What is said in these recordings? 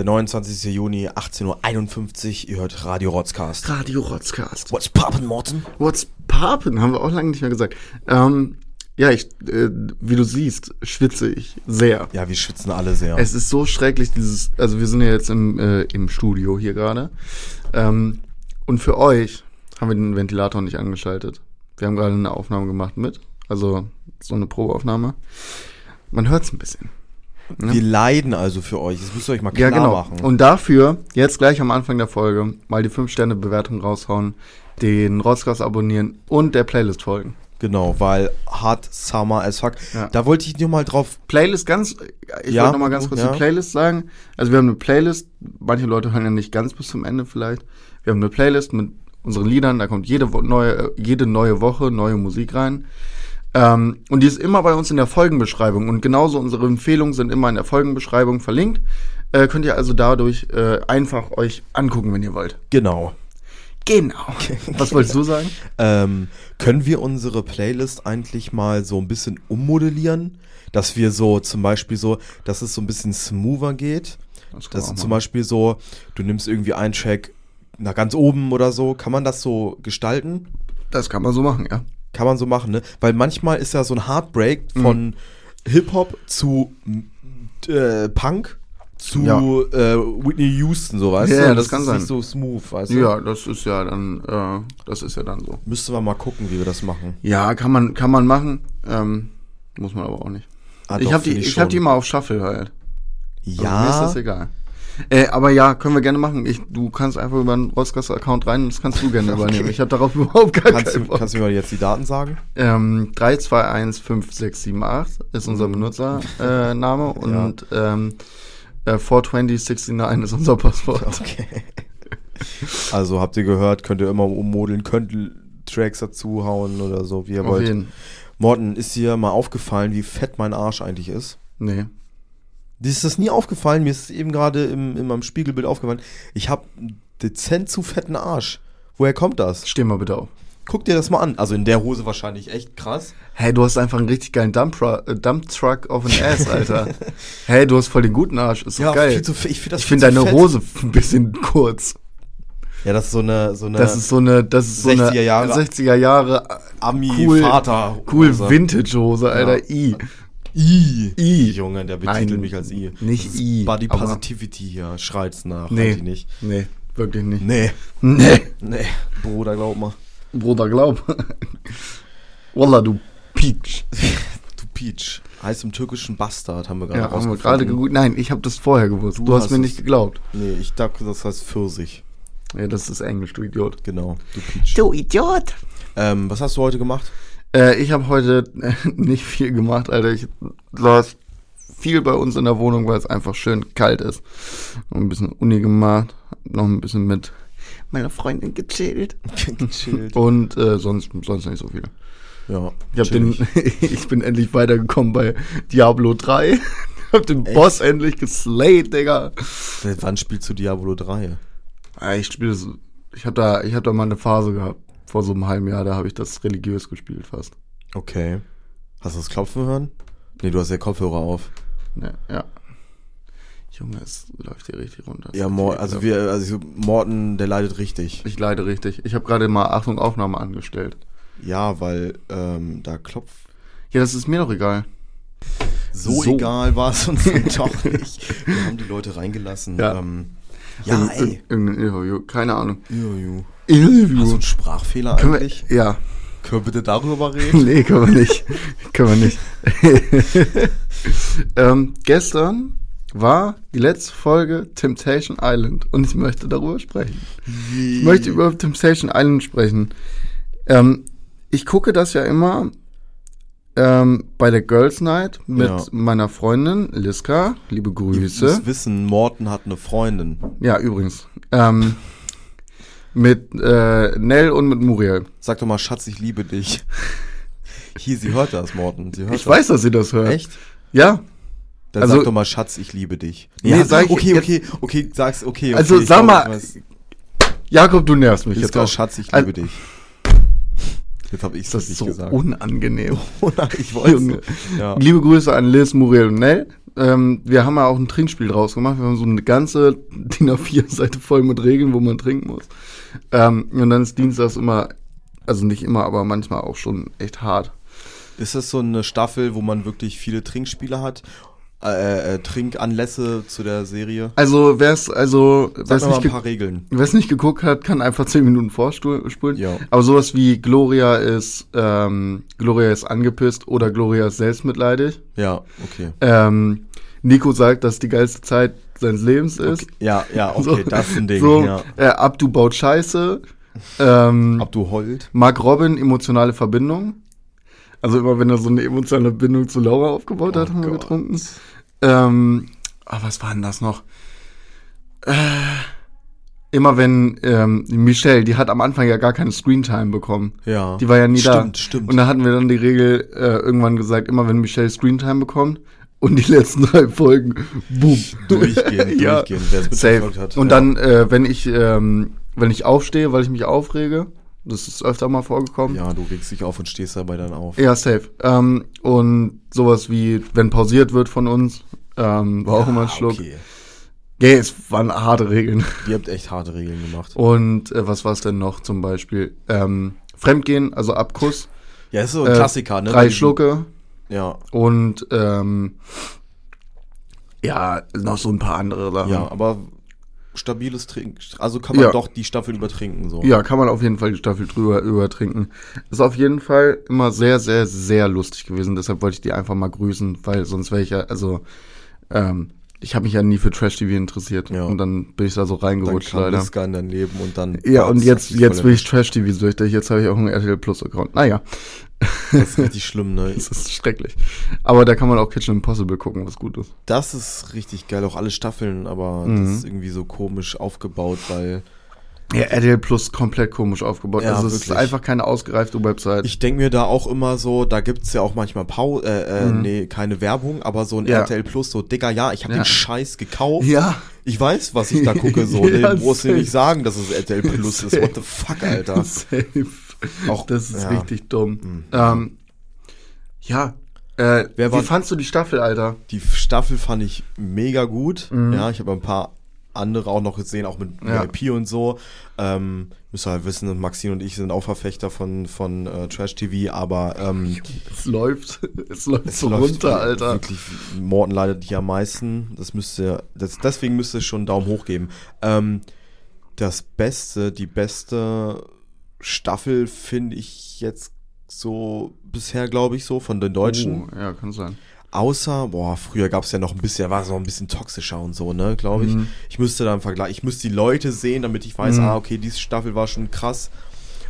Der 29. Juni, 18.51 Uhr. Ihr hört Radio Rotzcast. Radio Rotzcast. What's poppin', Morten? What's poppin'? Haben wir auch lange nicht mehr gesagt. Ähm, ja, ich, äh, wie du siehst, schwitze ich sehr. Ja, wir schwitzen alle sehr. Es ist so schrecklich, dieses, also wir sind ja jetzt im, äh, im Studio hier gerade. Ähm, und für euch haben wir den Ventilator nicht angeschaltet. Wir haben gerade eine Aufnahme gemacht mit, also so eine Probeaufnahme. Man hört's ein bisschen. Wir leiden also für euch. Das müsst ihr euch mal klar Ja, genau. machen. Und dafür jetzt gleich am Anfang der Folge mal die 5-Sterne-Bewertung raushauen, den Rotzkast abonnieren und der Playlist folgen. genau, weil hard summer as fuck. Ja. Da wollte ich nur mal drauf. Playlist ganz, ich Ja, wollte noch mal ganz kurz ja. die Playlist sagen. Also wir haben eine Playlist, manche Leute hören ja nicht ganz bis zum Ende vielleicht. Wir haben eine Playlist mit unseren Liedern, da kommt jede, neue, äh, jede neue Woche neue Musik rein. Ähm, und die ist immer bei uns in der Folgenbeschreibung. Und genauso unsere Empfehlungen sind immer in der Folgenbeschreibung verlinkt. Äh, könnt ihr also dadurch äh, einfach euch angucken, wenn ihr wollt. Genau. Genau. Was wolltest du sagen? Ähm, können wir unsere Playlist eigentlich mal so ein bisschen ummodellieren? Dass wir so zum Beispiel so, dass es so ein bisschen smoother geht. Das Das ist zum. Beispiel so, du nimmst irgendwie einen Track nach ganz oben oder so. Kann man das so gestalten? Das kann man so machen, ja. Kann man so machen, ne? Weil manchmal ist ja so ein Heartbreak Mhm. von Hip-Hop zu äh, Punk zu Ja. äh, Whitney Houston, so weißt Ja, du? ja, Und das kann ist sein. nicht so smooth, weißt du? Ja, das ist ja dann, äh, das ist ja dann so. Müssten wir mal gucken, wie wir das machen. Ja, kann man, kann man machen. Ähm, muss man aber auch nicht. Ah, ich habe die, ich hab die mal auf Shuffle halt. Also Ja, mir ist das egal. Äh, aber ja, können wir gerne machen. Ich, du kannst einfach über einen Rotzkasser-Account rein, das kannst du gerne übernehmen. Ich habe darauf überhaupt gar kannst, keinen du, Bock. kannst du mir jetzt die Daten sagen? Ähm, 321578 ist unser Benutzername äh, und ähm, äh, 42069 ist unser Passwort. Okay. Also habt ihr gehört, könnt ihr immer ummodeln, könnt Tracks dazu hauen oder so, wie ihr Auf wollt. jeden. Morten, ist dir mal aufgefallen, wie fett mein Arsch eigentlich ist? Nee. Dir ist das nie aufgefallen? Mir ist es eben gerade im, in meinem Spiegelbild aufgefallen. Ich habe dezent zu fetten Arsch. Woher kommt das? Steh mal bitte auf. Guck dir das mal an. Also in der Hose wahrscheinlich echt krass. Hey, du hast einfach einen richtig geilen Dump, äh, Dump Truck auf den Ass, Alter. hey, du hast voll den guten Arsch. Ist doch geil. viel zu ich finde das zu deine fett. Hose ein bisschen kurz. Ja, das ist so eine, so eine Das ist so eine, das ist so eine 60er Jahre- 60er Jahre cool, Ami-Vater. cool Vintage Hose, Alter. Ja. I. I. I. Junge, der betitelt Nein, mich als I. nicht Das I, Body Positivity hier. Schreit's nach. Nee. Halt nicht. Nee, wirklich nicht. Nee. Nee. Nee. Bruder, glaub mal. Bruder, glaub. Wallah, du Peach. Du Peach. Heißt im türkischen Bastard, haben wir gerade Ja, haben wir gerade geguckt. Nein, ich habe das vorher gewusst. Du, Du hast hast mir nicht geglaubt. Nee, ich dachte, das heißt Pfirsich. Ja, das ist Englisch, du Idiot. Genau, du Peach. Du Idiot. Ähm, was hast du heute gemacht? Äh, ich habe heute äh, nicht viel gemacht, Alter. Ich las viel bei uns in der Wohnung, weil es einfach schön kalt ist. Noch ein bisschen Uni gemacht, noch ein bisschen mit meiner Freundin gechillt. Gechillt. Und äh, sonst, sonst nicht so viel. Ja. Ich, hab den, ich bin endlich weitergekommen bei Diablo 3. hab den Boss endlich geslayed, Digga. Seit wann spielst du Diablo 3? Ja, ich spiele. Ich habe da, ich hab da mal eine Phase gehabt. Vor so einem halben Jahr, da habe ich das religiös gespielt fast. Okay. Hast du das Klopfen hören? Nee, du hast ja Kopfhörer auf. Ja. ja. Junge, es läuft hier richtig runter. Ja, Mor also wir, also Morten, der leidet richtig. Ich leide richtig. Ich habe gerade mal Achtung Aufnahme angestellt. Ja, weil ähm, da klopft. Ja, das ist mir doch egal. So, So. egal war es uns doch nicht. Wir haben die Leute reingelassen. Ja. ähm, ja Irgend- ey. irg- Irgendein Interview, keine Ahnung. Juju. Interview. Hast du einen Sprachfehler Können wir, eigentlich? ja, Können wir bitte darüber reden? nee, können wir nicht. können wir nicht. ähm, gestern war die letzte Folge Temptation Island und ich möchte darüber sprechen. Ich möchte über Temptation Island sprechen. Ähm, ich gucke das ja immer ähm, bei der Girls Night mit Ja. meiner Freundin Liska. Liebe Grüße. müsst wissen, Morten hat eine Freundin. Ja, übrigens. Ähm, mit äh, Nell und mit Muriel. Sag doch mal, Schatz, ich liebe dich. Hier, sie hört das, Morten. Hört Ich das. weiß, dass sie das hört. Echt? Ja. Dann Also- sag doch mal, Schatz, ich liebe dich. Nee, sag ich okay, jetzt- okay, okay, sag's, okay. okay Also ich sag mal, ich. Jakob, du nervst mich Ist jetzt auch. Schatz, ich Also- liebe dich. Jetzt hab ich's Das ist nicht so gesagt. unangenehm. Ich wollte. Ja. Liebe Grüße an Liz, Muriel und Nell. Ähm, wir haben ja auch ein Trinkspiel draus gemacht. Wir haben so eine ganze DIN A4-Seite voll mit Regeln, wo man trinken muss. Ähm, und dann ist Dienstags immer, also nicht immer, aber manchmal auch schon echt hart. Ist das so eine Staffel, wo man wirklich viele Trinkspiele hat? Äh, äh, Trinkanlässe zu der Serie? Also, wer es, also, wer es nicht, ge nicht geguckt hat, kann einfach zehn Minuten vorspulen. Ja. Aber sowas wie Gloria ist, ähm, Gloria ist angepisst oder Gloria ist selbstmitleidig. Ja, okay. Ähm, Nico sagt, dass die geilste Zeit seines Lebens ist. okay. Ja, ja, okay, So, das ist ein Ding. So, Ja. äh, Abdu baut Scheiße. Ähm, Ob du heult? Mark Robin, emotionale Verbindung. Also immer wenn er so eine emotionale Bindung zu Laura aufgebaut hat, Oh haben wir Gott. getrunken. Ähm, ah, was war denn das noch? Äh, immer wenn ähm, Michelle, die hat am Anfang ja gar keine Screentime bekommen. Ja. Die war ja nie stimmt, da. Stimmt, Und da hatten wir dann die Regel äh, irgendwann gesagt, immer wenn Michelle Screentime bekommt und die letzten drei Folgen, boom. Durchgehen, Ja. durchgehen, wer es hat. Und ja. dann, äh, wenn ich, ähm, wenn ich aufstehe, weil ich mich aufrege, das ist öfter mal vorgekommen. Ja, du regst dich auf und stehst dabei dann auf. Ja, safe. Ähm, und sowas wie, wenn pausiert wird von uns, ähm, war auch immer ein Schluck. Okay. Ja, es waren harte Regeln. Ihr habt echt harte Regeln gemacht. Und äh, was war es denn noch zum Beispiel? Ähm, Fremdgehen, also Abkuss. Ja, ist so ein Äh, Klassiker, ne? Drei Schlucke Ja, und ähm, ja, noch so ein paar andere Sachen. ja, aber stabiles Trinken. Also kann man Ja. doch die Staffel übertrinken, so. Ja, kann man auf jeden Fall die Staffel drüber übertrinken. Ist auf jeden Fall immer sehr, sehr, sehr lustig gewesen. Deshalb wollte ich die einfach mal grüßen, weil sonst wäre ich ja, also, ähm, ich habe mich ja nie für Trash-TV interessiert. Ja. Und dann bin ich da so Dann reingerutscht, kam leider. In dein Leben und dann. Ja, und jetzt, jetzt bin ich Trash-TV süchtig. Jetzt habe ich auch einen RTL Plus-Account. Naja, Das ist richtig schlimm, ne? das ist schrecklich. Aber da kann man auch Kitchen Impossible gucken, was gut ist. Das ist richtig geil, auch alle Staffeln, aber Mhm. das ist irgendwie so komisch aufgebaut, weil Ja, RTL Plus komplett komisch aufgebaut. Ja, also es ist einfach keine ausgereifte Website. ich denke mir da auch immer so, da gibt's ja auch manchmal Pau äh, äh, Mhm. nee, keine Werbung, aber so ein Ja. RTL Plus, so, Digga, ja, ich habe Ja. den Scheiß gekauft. ja, Ich weiß, was ich da gucke, so. Ja, nee, du safe. nicht sagen, dass es RTL Plus ist. What the fuck, Alter. safe. Auch, Das ist ja. richtig dumm. Mhm. Ähm, ja. Äh, Wer wie war- fandst du die Staffel, Alter? Die Staffel fand ich mega gut. Mhm. Ja, ich habe ein paar andere auch noch gesehen, auch mit Ja. VIP und so. Ähm, müsst ihr halt wissen, Maxine und ich sind auch Verfechter von, von äh, Trash TV, aber ähm, Es läuft. Es läuft es so läuft runter, Alter. Wirklich, Morten leidet hier am meisten. Das müsste, das, deswegen müsste es schon einen Daumen hoch geben. Ähm, das Beste, die beste Staffel finde ich jetzt so bisher, glaube ich, so von den Deutschen. Oh, ja, kann sein. Außer, boah, früher gab es ja noch ein bisschen, war es noch ein bisschen toxischer und so, ne, glaube ich. Mhm. Ich müsste da im Vergleich, ich müsste die Leute sehen, damit ich weiß, Mhm. ah, okay, diese Staffel war schon krass.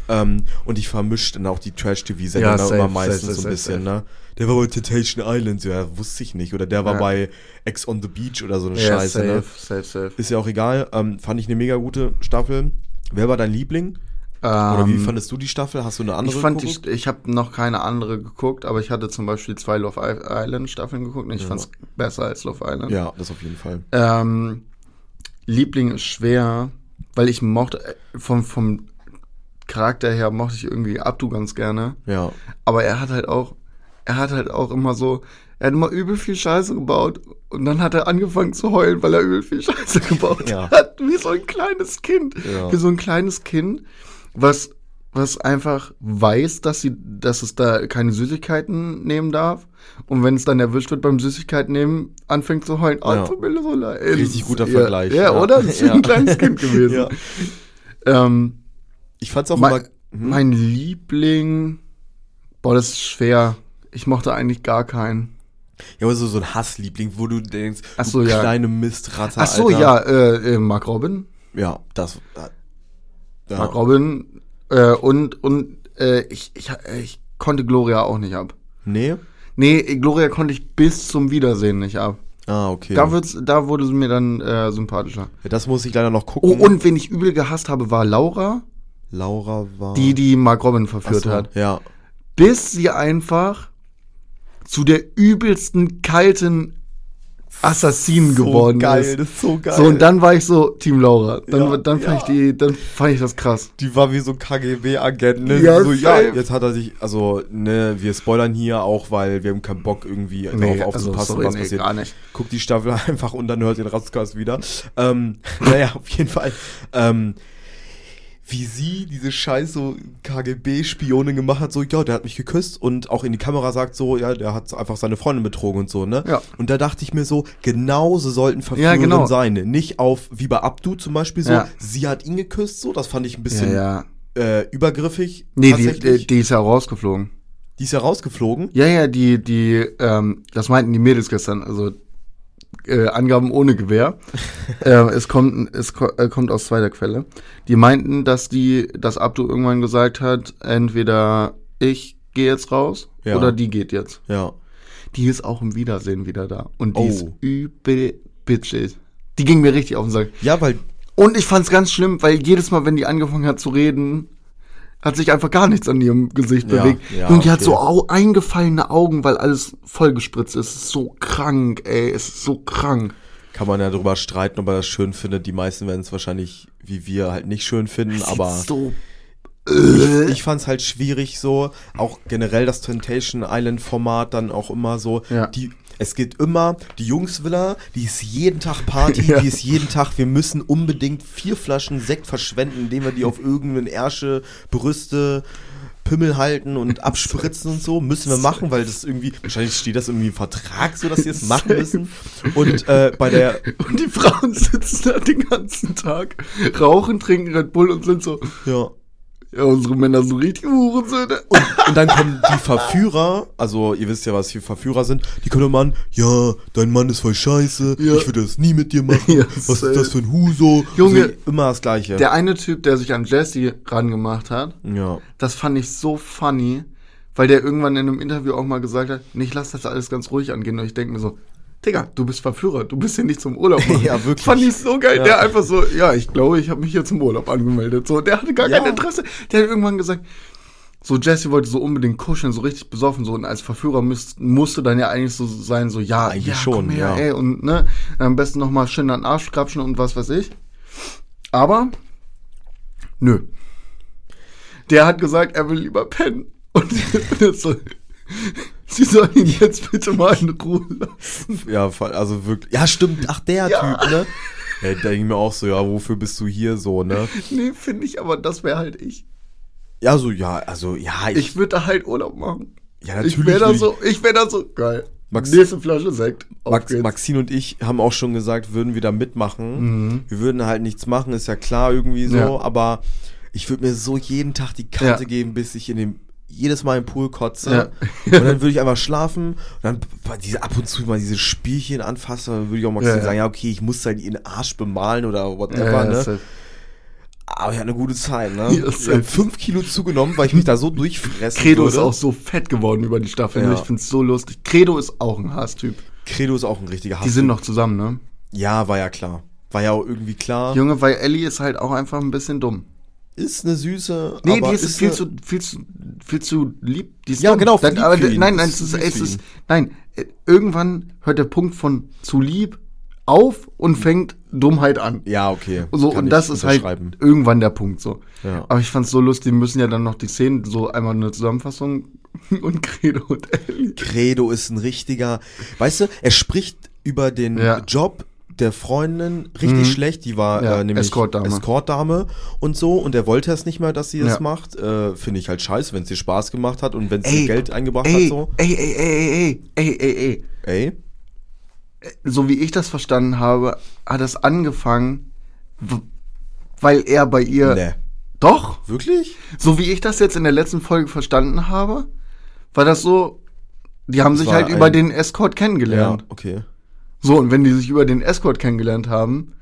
Ähm, und ich vermische dann auch die Trash-TV-Sender Ja, immer meistens safe, so ein bisschen, safe. ne. Der war bei Temptation Island, ja, wusste ich nicht. Oder der war Ja. bei Ex on the Beach oder so eine Ja, Scheiße, safe, ne. safe, safe. Ist ja auch egal. Ähm, fand ich eine mega gute Staffel. Wer war dein Liebling? Oder wie Ähm, fandest du die Staffel? Hast du eine andere ich fand geguckt? die, ich habe noch keine andere geguckt, aber ich hatte zum Beispiel zwei Love Island Staffeln geguckt und ich Ja. fand's besser als Love Island. Ja, das auf jeden Fall. Ähm, Liebling ist schwer, weil ich mochte, äh, vom, vom Charakter her mochte ich irgendwie Abdu ganz gerne. Ja. Aber er hat halt auch, er hat halt auch immer so, er hat immer übel viel Scheiße gebaut und dann hat er angefangen zu heulen, weil er übel viel Scheiße gebaut Ja. hat. Wie so ein kleines Kind. Ja. Wie so ein kleines Kind, was, was einfach weiß, dass sie, dass es da keine Süßigkeiten nehmen darf. Und wenn es dann erwischt wird beim Süßigkeiten nehmen, anfängt zu heulen. Oh, Ja. tut mir so leid. Richtig guter ja, Vergleich, Ja, ja. oder? Das ist Ja. ein kleines Kind gewesen. Ähm, Ich fand's auch mein, immer. Hm? mein Liebling, boah, das ist schwer. Ich mochte eigentlich gar keinen. Ja, aber so, so ein Hassliebling, wo du denkst, Ach so, du ja. kleine Mistratte. Ach so, Alter. ja, äh, äh, Mark Robin. Ja, das. Äh, Ja. Mark Robin. Äh, und und äh, ich, ich, ich konnte Gloria auch nicht ab. Nee? Nee, Gloria konnte ich bis zum Wiedersehen nicht ab. Ah, okay. Da, wird's, da wurde sie mir dann äh, sympathischer. ja, das muss ich leider noch Oh, gucken. und wen ich übel gehasst habe, war Laura, Laura war. die die Mark Robin verführt so, hat. Ja. Bis sie einfach zu der übelsten, kalten Assassin so geworden geil, ist. das ist so geil. So, und dann war ich so Team Laura. Dann, Ja, dann, fand ja. ich die, dann fand ich das krass. Die war wie so KGB-Agent, ne? Ja, so, ja, jetzt hat er sich, also, ne, wir spoilern hier auch, weil wir haben keinen Bock irgendwie darauf aufzupassen, was passiert. also gar nicht. Guckt die Staffel einfach und dann hört den Rastkast wieder. Ähm, naja, auf jeden Fall. Ähm, wie sie diese scheiß so KGB-Spionin gemacht hat, so, ja, der hat mich geküsst und auch in die Kamera sagt so, ja, der hat einfach seine Freundin betrogen und so, ne? Ja. Und da dachte ich mir so, genauso sollten Verführerinnen genau. sein. Nicht auf, wie bei Abdu zum Beispiel so, Ja. sie hat ihn geküsst, so, das fand ich ein bisschen Ja, ja. äh, übergriffig. Nee, die, die ist ja rausgeflogen. die ist ja rausgeflogen. Ja, ja, die, die, ähm, das meinten die Mädels gestern, also äh, Angaben ohne Gewehr. äh, es kommt, es ko äh, kommt aus zweiter Quelle. Die meinten, dass die, dass Abdu irgendwann gesagt hat, entweder ich gehe jetzt raus Ja. oder die geht jetzt. Ja. Die ist auch im Wiedersehen wieder da. Und die Oh. ist übel bitchig. Die ging mir richtig auf den Sack. Ja, weil, Und ich fand's ganz schlimm, weil jedes Mal, wenn die angefangen hat zu reden, hat sich einfach gar nichts an ihrem Gesicht Ja, bewegt. ja, und die hat okay. so au eingefallene Augen, weil alles vollgespritzt ist. Es ist so krank, ey. Es ist so krank. kann man ja darüber streiten, ob er das schön findet. Die meisten werden es wahrscheinlich, wie wir, halt nicht schön finden, aber Sieht so. ich, ich fand es halt schwierig so, auch generell das Temptation Island Format dann auch immer so, Ja. die, es geht immer, die Jungsvilla, die ist jeden Tag Party, Ja. die ist jeden Tag, wir müssen unbedingt vier Flaschen Sekt verschwenden, indem wir die auf irgendeinen Ärsche, Brüste, Pimmel halten und abspritzen und so, müssen wir machen, weil das irgendwie, wahrscheinlich steht das irgendwie im Vertrag so, dass sie es machen müssen. Und äh, bei der, Und die Frauen sitzen da den ganzen Tag, rauchen, trinken Red Bull und sind so, ja, ja, unsere Männer sind richtig Hurensöhne. Und, und dann kommen die Verführer, also ihr wisst ja, was hier Verführer sind, die kommen immer an, ja, dein Mann ist voll scheiße, Ja. ich würde das nie mit dir machen, Ja, was ist das für ein Huso? Junge, also, immer das Gleiche. Der eine Typ, der sich an Jesse rangemacht hat, ja. Das fand ich so funny, weil der irgendwann in einem Interview auch mal gesagt hat, nicht lass das alles ganz ruhig angehen. Und ich denke mir so, Digga, du bist Verführer, du bist hier nicht zum Urlaub. machen. Ja, wirklich. Fand ich so geil. Ja. Der einfach so, ja, ich glaube, ich habe mich hier zum Urlaub angemeldet. So, der hatte gar Ja. kein Interesse. Der hat irgendwann gesagt, so Jesse wollte so unbedingt kuscheln, so richtig besoffen, so und als Verführer müsst, musste dann ja eigentlich so sein, so ja, Eigentlich ja, schon, her, ja. ey, und ne, am besten noch mal schön an den Arsch krapschen und was weiß ich. Aber nö. Der hat gesagt, er will lieber pennen. Und so, sie sollen ihn jetzt bitte mal in Ruhe lassen. Ja, also wirklich. Ja, stimmt. Ach, der Ja. Typ, ne? Ja, da denke ich mir auch so, ja, wofür bist du hier so, ne? Nee, finde ich, aber das wäre halt ich. Ja, so, ja, also, ja, ich, Ich würde da halt Urlaub machen. ja, natürlich. Ich wäre da so, ich wäre da so, geil. Max- Nächste Flasche Sekt. Max. Maxine und ich haben auch schon gesagt, würden wir da mitmachen. Mhm. Wir würden halt nichts machen, ist ja klar irgendwie so, Ja. aber ich würde mir so jeden Tag die Karte Ja. geben, bis ich in dem jedes Mal im Pool kotze. Ja. Und dann würde ich einfach schlafen und dann diese ab und zu mal diese Spielchen anfassen, dann würde ich auch Maxine Ja, sagen, ja, okay, ich muss halt ihren Arsch bemalen oder whatever, ne? Aber ich hatte eine gute Zeit, ne? Ja, ich habe fünf Kilo zugenommen, weil ich mich da so durchfressen Credo würde. ist auch so fett geworden über die Staffel. ne? Ja. Ich find's so lustig. Credo ist auch ein Hasstyp. Credo ist auch ein richtiger Hass. Die sind noch zusammen, ne? Ja, war ja klar. War ja auch irgendwie klar. Junge, weil Ellie ist halt auch einfach ein bisschen dumm. Ist eine süße. Nee, aber die ist, viel, eine- zu, viel, zu, viel zu lieb. Die ist Ja, genau, Dann, aber, nein, nein, Ist es ist, es ist, nein, äh, irgendwann hört der Punkt von zu lieb auf und fängt Dummheit an. Ja, okay. So, Kann und das ist halt irgendwann der Punkt so. Ja. Aber ich fand's so lustig, die müssen ja dann noch die Szenen, so einmal eine Zusammenfassung und Credo und Ellie. Credo ist ein richtiger. Weißt du, er spricht über den Ja. Job der Freundin richtig Mhm. schlecht. Die war Ja, äh, nämlich Escortdame. Escortdame und so. Und er wollte es nicht mehr, dass sie das Ja. macht. Äh, Finde ich halt scheiße, wenn es ihr Spaß gemacht hat und wenn sie Ey, Geld eingebracht ey, hat. so. ey, ey, ey, ey, ey, ey, ey. Ey. So wie ich das verstanden habe, hat es angefangen, weil er bei ihr. Nee. Doch, Wirklich? so wie ich das jetzt in der letzten Folge verstanden habe, war das so, die haben Das sich halt über den Escort Ja, kennengelernt. okay. So, und wenn die sich über den Escort kennengelernt haben,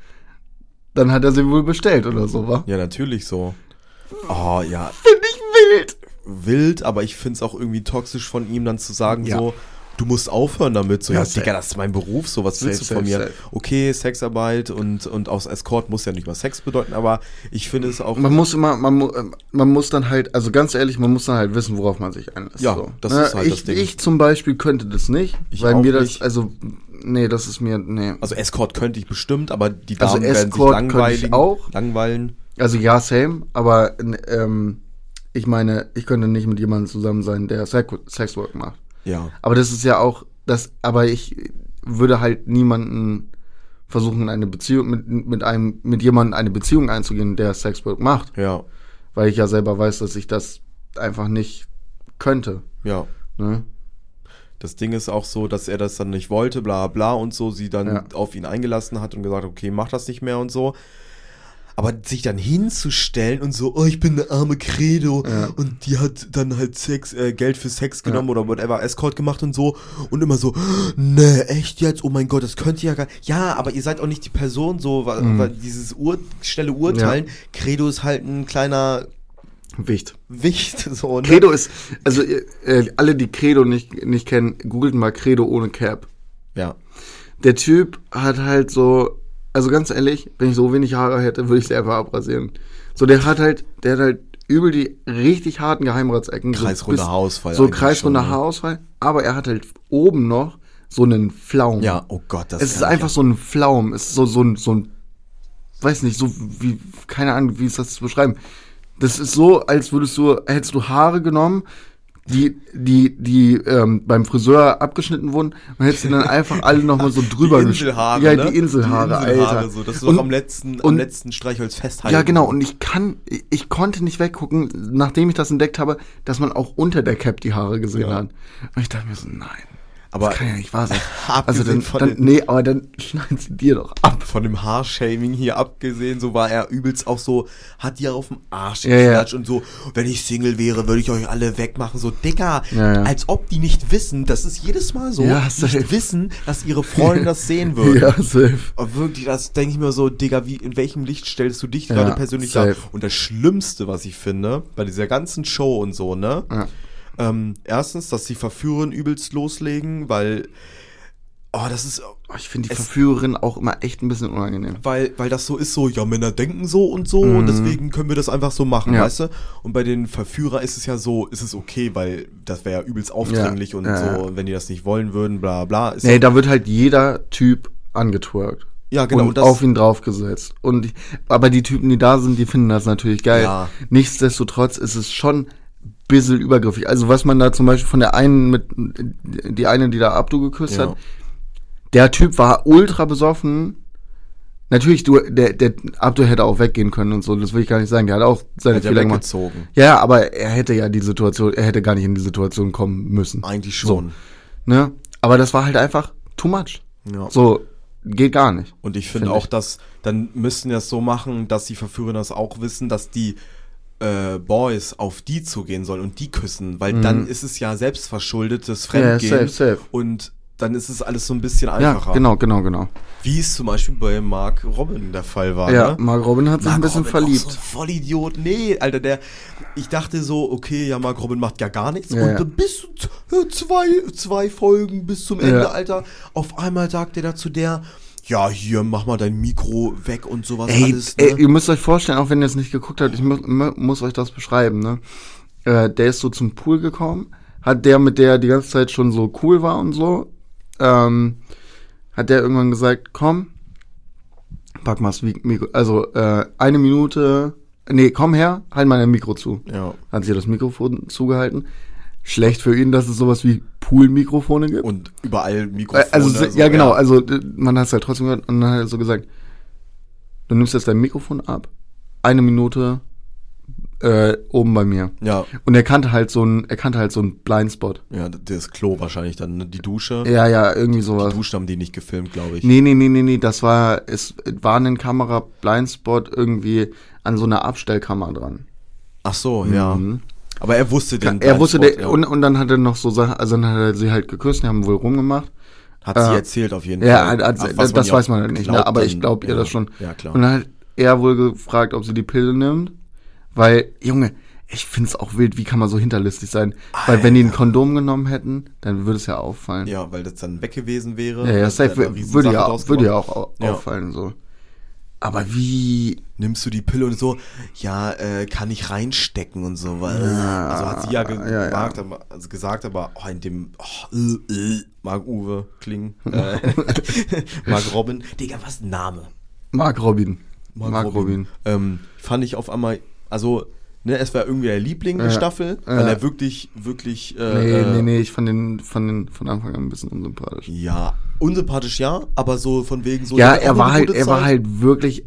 dann hat er sie wohl bestellt oder so, wa? Ja, natürlich so. Oh, ja, Finde ich wild. wild, aber ich finde es auch irgendwie toxisch von ihm dann zu sagen, Ja. so, du musst aufhören damit. So, ja, Ja, Digga, das ist mein Beruf, so, was willst Safe, du von safe, mir? safe. Okay, Sexarbeit und, und aus Escort muss ja nicht mal Sex bedeuten, aber ich finde es auch. Man muss immer, man, man muss dann halt, also ganz ehrlich, man muss dann halt wissen, worauf man sich einlässt. Ja, so. das Ne, ist halt ich, das Ding. Ich zum Beispiel könnte das nicht, Ich weil mir das, nicht. also, nee, das ist mir, nee. Also Escort könnte ich bestimmt, aber die Also Damen werden sich Escort könnte ich langweilen. auch. Langweilen. Also ja, same, aber ähm, ich meine, ich könnte nicht mit jemandem zusammen sein, der Sex Sexwork macht. Ja. Aber das ist ja auch, das, aber ich würde halt niemanden versuchen, in eine Beziehung mit, mit einem, mit jemandem eine Beziehung einzugehen, der Sexwork macht. Ja. Weil ich ja selber weiß, dass ich das einfach nicht könnte. Ja. Ne? Das Ding ist auch so, dass er das dann nicht wollte, bla bla und so, sie dann Ja. auf ihn eingelassen hat und gesagt, okay, mach das nicht mehr und so. Aber sich dann hinzustellen und so, oh, ich bin eine arme Credo Ja. und die hat dann halt Sex, äh, Geld für Sex genommen oder whatever, Escort gemacht und so und immer so, ne, echt jetzt? Oh mein Gott, das könnte ja gar, ja, aber ihr seid auch nicht die Person so, weil, Mhm. weil dieses Ur schnelle Urteilen, Credo ist halt ein kleiner Wicht. Wicht, so, ne? Credo ist, also äh, alle, die Credo nicht, nicht kennen, googelt mal Credo ohne Cap. Ja. Der Typ hat halt so, also ganz ehrlich, wenn ich so wenig Haare hätte, würde ich sie einfach abrasieren. So, der hat halt, der hat halt übel die richtig harten Geheimratsecken. so Kreisrunder bis- Haarausfall So kreisrunder schon, ne? Haarausfall, aber er hat halt oben noch so einen Flaum. Ja, oh Gott, das Es ist kann ich einfach so ein Flaum. Es ist so, so ein, so ein, weiß nicht, so wie, keine Ahnung, wie ist das zu beschreiben. Das ist so, als würdest du, hättest du Haare genommen, die, die, die ähm, beim Friseur abgeschnitten wurden und hättest die dann einfach alle nochmal so drüber die Inselhaare, Ja, ne? die Inselhaare, die Inselhaare Alter. So, dass du Und- am letzten, am und- letzten Streichholz festhalten. Ja, genau. Und ich kann, ich, ich konnte nicht weggucken, nachdem ich das entdeckt habe, dass man auch unter der Cap die Haare gesehen Ja. hat. Und ich dachte mir so, nein. Aber das kann ja nicht wahr sein. Also abgesehen dann, von dann nee, aber dann schneiden sie dir doch ab. von dem Haarshaming hier abgesehen, so war er übelst auch so, hat die auf dem Arsch Ja, ja. geklatscht und so, wenn ich Single wäre, würde ich euch alle wegmachen. So, Dicker, Ja, ja. als ob die nicht wissen, das ist jedes Mal so, Ja, safe. nicht wissen, dass ihre Freundin das sehen würde. Ja, safe. Aber wirklich, das denke ich mir so, Digga, wie, in welchem Licht stellst du dich Ja, gerade persönlich da? Und das Schlimmste, was ich finde, bei dieser ganzen Show und so, ne? Ja. Ähm, erstens, dass die Verführerin übelst loslegen, weil, oh, das ist, Oh, ich finde die Es- Verführerin auch immer echt ein bisschen unangenehm. weil, weil das so ist, so, ja, Männer denken so und so und deswegen können wir das einfach so machen, Mhm. Ja. weißt du? Und bei den Verführer ist es ja so, ist es okay, weil das wäre ja übelst aufdringlich und ja, so, ja. und wenn die das nicht wollen würden, bla bla. Ist Nee, da wird halt jeder Typ angetwerkt. ja, genau. und Und auf ihn draufgesetzt. Und aber die Typen, die da sind, die finden das natürlich geil. Ja. Nichtsdestotrotz ist es schon bisschen übergriffig. Also was man da zum Beispiel von der einen mit, die eine, die da Abdu geküsst Ja. hat, der Typ war ultra besoffen. Natürlich, du, der, der Abdu hätte auch weggehen können und so, das will ich gar nicht sagen. Der hat auch seine Fehler gemacht. weggezogen. Ja, aber er hätte ja die Situation, er hätte gar nicht in die Situation kommen müssen. Eigentlich schon. Ne? Aber das war halt einfach too much. Ja. So, geht gar nicht. Und ich finde Find auch, ich. dass dann müssten wir es so machen, dass die Verführer das auch wissen, dass die äh, Boys auf die zugehen sollen und die küssen, weil dann ist es ja selbstverschuldetes Fremdgehen Mhm. safe, safe. und dann ist es alles so ein bisschen Ja, einfacher. genau, genau, genau. Wie es zum Beispiel bei Mark Robin der Fall war. Ja, ne? Mark Robin hat sich ein Mark bisschen Robin verliebt. Auch so ein Vollidiot. Nee, Alter, der. Ich dachte so, okay, ja, Mark Robin macht ja gar nichts. Ja, und ja. bis zwei, zwei Folgen bis zum Ende, Ja. Alter. Auf einmal sagt er dazu der, ja, hier, mach mal dein Mikro weg und sowas Ey, alles. Ne? ey, ihr müsst euch vorstellen, auch wenn ihr es nicht geguckt habt, ich mu mu muss euch das beschreiben, ne? Äh, der ist so zum Pool gekommen, hat der, mit der die ganze Zeit schon so cool war und so, ähm, hat der irgendwann gesagt, komm, pack mal das Mi- Mikro, also äh, eine Minute, nee, komm her, halt mal dein Mikro zu. ja. Hat sie das Mikrofon zugehalten. Schlecht für ihn, dass es sowas wie Pool-Mikrofone gibt. Und überall Mikrofone. Äh, Also, so, ja, genau, also d- man hat es halt trotzdem gehört und dann hat er so gesagt, du nimmst jetzt dein Mikrofon ab, eine Minute äh, oben bei mir. Ja, Und er kannte halt so ein, er kannte halt so ein Blindspot. ja, das Klo wahrscheinlich dann, ne? die Dusche. Ja, ja, irgendwie Die sowas. Dusche haben die nicht gefilmt, glaube ich. Nee, nee, nee, nee, nee, das war, es war ein Kamera Blindspot irgendwie an so einer Abstellkammer dran. Ach so, ja. Aber er wusste den. er wusste, ja. und, und dann hat er noch so Sachen, also dann hat er sie halt geküsst, die haben wohl rumgemacht. Hat sie äh, erzählt auf jeden Ja, Fall. also, Ach, das, das ja weiß man halt nicht, ne? aber ich glaube ihr ja. das schon. Ja, klar. Und dann hat er wohl gefragt, ob sie die Pille nimmt, weil, Junge, ich find's auch wild, wie kann man so hinterlistig sein? Weil wenn die ein Kondom genommen hätten, dann würde es ja auffallen. Ja, weil das dann weg gewesen wäre. ja, ja safe, würde ja, würde ja auch au- Ja. auffallen, so. Aber wie. Nimmst du die Pille und so, ja, äh, kann ich reinstecken und so, weil, also hat sie ja, ge ja, ja. gesagt, aber, also gesagt, aber oh, in dem, oh, äh, äh, Marc Uwe Kling, äh, Marc Robin, Digga, was ein Name. Mark Robin. Mark, Mark Robin. Robin. Ähm, fand ich auf einmal, also, ne, es war irgendwie der Liebling der Ja. Staffel, Ja. weil er wirklich, wirklich, äh, Nee, äh, nee, nee, ich fand den, fand den von Anfang an ein bisschen unsympathisch. ja, unsympathisch ja, aber so von wegen so. Ja, hat er war halt, er war halt wirklich.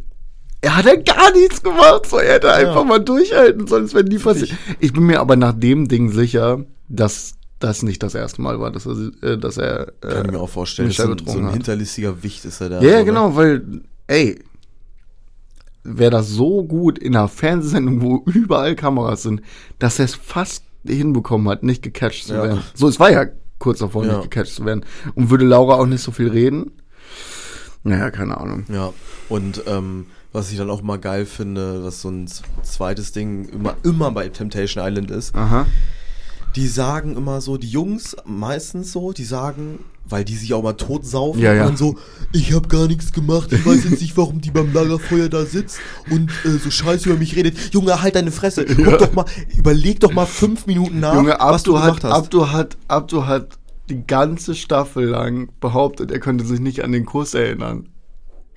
Er hat halt gar nichts gemacht, so er hätte einfach mal durchhalten sollen, es wäre nie passiert. Ich bin mir aber nach dem Ding sicher, dass das nicht das erste Mal war, dass er, äh, dass er äh, Kann ich mir auch vorstellen. So, ein- so ein hat. hinterlistiger Wicht ist er da. Ja, ja, so, ne? genau, weil, ey, wer das so gut in einer Fernsehsendung, wo überall Kameras sind, dass er es fast hinbekommen hat, nicht gecatcht zu Ja. werden. So, es war ja kurz davor, Ja. nicht gecatcht zu werden. Und würde Laura auch nicht so viel reden? Naja, keine Ahnung. Ja, und ähm, was ich dann auch mal geil finde, was so ein zweites Ding immer, immer bei Temptation Island ist, Aha. Die sagen immer so, die Jungs meistens so, die sagen, weil die sich auch mal tot saufen Ja, ja. und dann so, ich habe gar nichts gemacht, ich weiß jetzt nicht, warum die beim Lagerfeuer da sitzt und äh, so scheiße über mich redet. Junge, halt deine Fresse, guck doch mal, überleg doch mal fünf Minuten nach, Junge, was du Abdu gemacht hat, hast. Abdu hat, Abdu hat die ganze Staffel lang behauptet, er könnte sich nicht an den Kuss erinnern.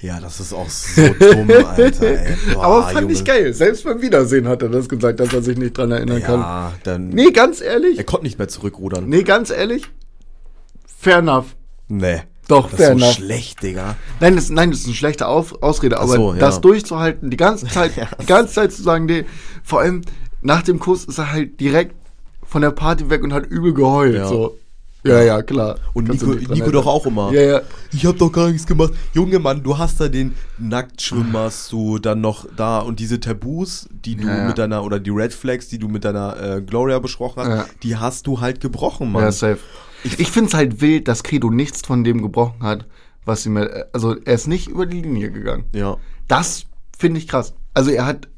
Ja, das ist auch so dumm, Alter. Ey. Boah, Aber fand Junge. ich geil. Selbst beim Wiedersehen hat er das gesagt, dass er sich nicht dran erinnern kann. Ja, dann. Nee, ganz ehrlich. Er konnte nicht mehr zurückrudern. Nee, ganz ehrlich. Fair enough. Nee. Doch, das fair ist so enough. schlecht, Digga. Nein, das, nein, das ist eine schlechte Auf, Ausrede, aber so, ja. das durchzuhalten, die ganze Zeit, Ja. die ganze Zeit zu sagen, nee, vor allem nach dem Kuss ist er halt direkt von der Party weg und hat übel geheult, Ja. so. Ja, ja, klar. Und Kannst Nico, Nico doch auch immer. Ja, ja. Ich hab doch gar nichts gemacht. Junge Mann, du hast da den Nacktschwimmer hast du dann noch da und diese Tabus, die du Ja, mit deiner, oder die Red Flags, die du mit deiner äh, Gloria besprochen hast, die hast du halt gebrochen, Mann. Ja, safe. Ich, ich finde es halt wild, dass Credo nichts von dem gebrochen hat, was ihm, äh, also er ist nicht über die Linie gegangen. ja. Das finde ich krass. Also er hat,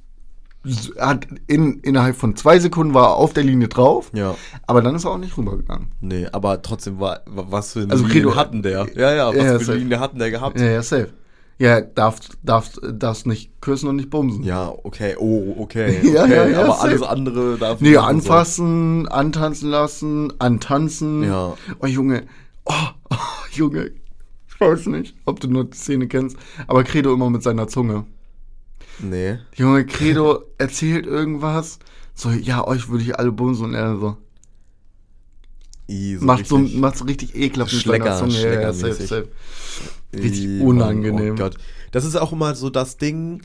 hat in, innerhalb von zwei Sekunden war er auf der Linie drauf, Ja. aber dann ist er auch nicht rübergegangen. Nee, aber trotzdem war, wa- was für eine Also Linie Credo- hatten der? Ja, ja, was Ja, ja, für eine safe. Linie hatten der gehabt? Ja, ja, safe. Ja, darfst, darfst, darfst nicht küssen und nicht bumsen. Ja, okay, oh, okay, Ja, okay, ja, ja, aber safe. alles andere darf Nee, man so. anfassen, antanzen lassen, antanzen. Ja. Oh, Junge. Oh, oh, Junge. Ich weiß nicht, ob du nur die Szene kennst, aber Credo immer mit seiner Zunge. Nee. Junge, Credo erzählt irgendwas. So, ja, euch würde ich alle bumsen und er so. I, macht, so, richtig. macht so richtig ekelhaft Schlecker- Zunge. Ja, ja, safe, safe. Richtig Ih, Mann, unangenehm. Oh Gott. Das ist auch immer so das Ding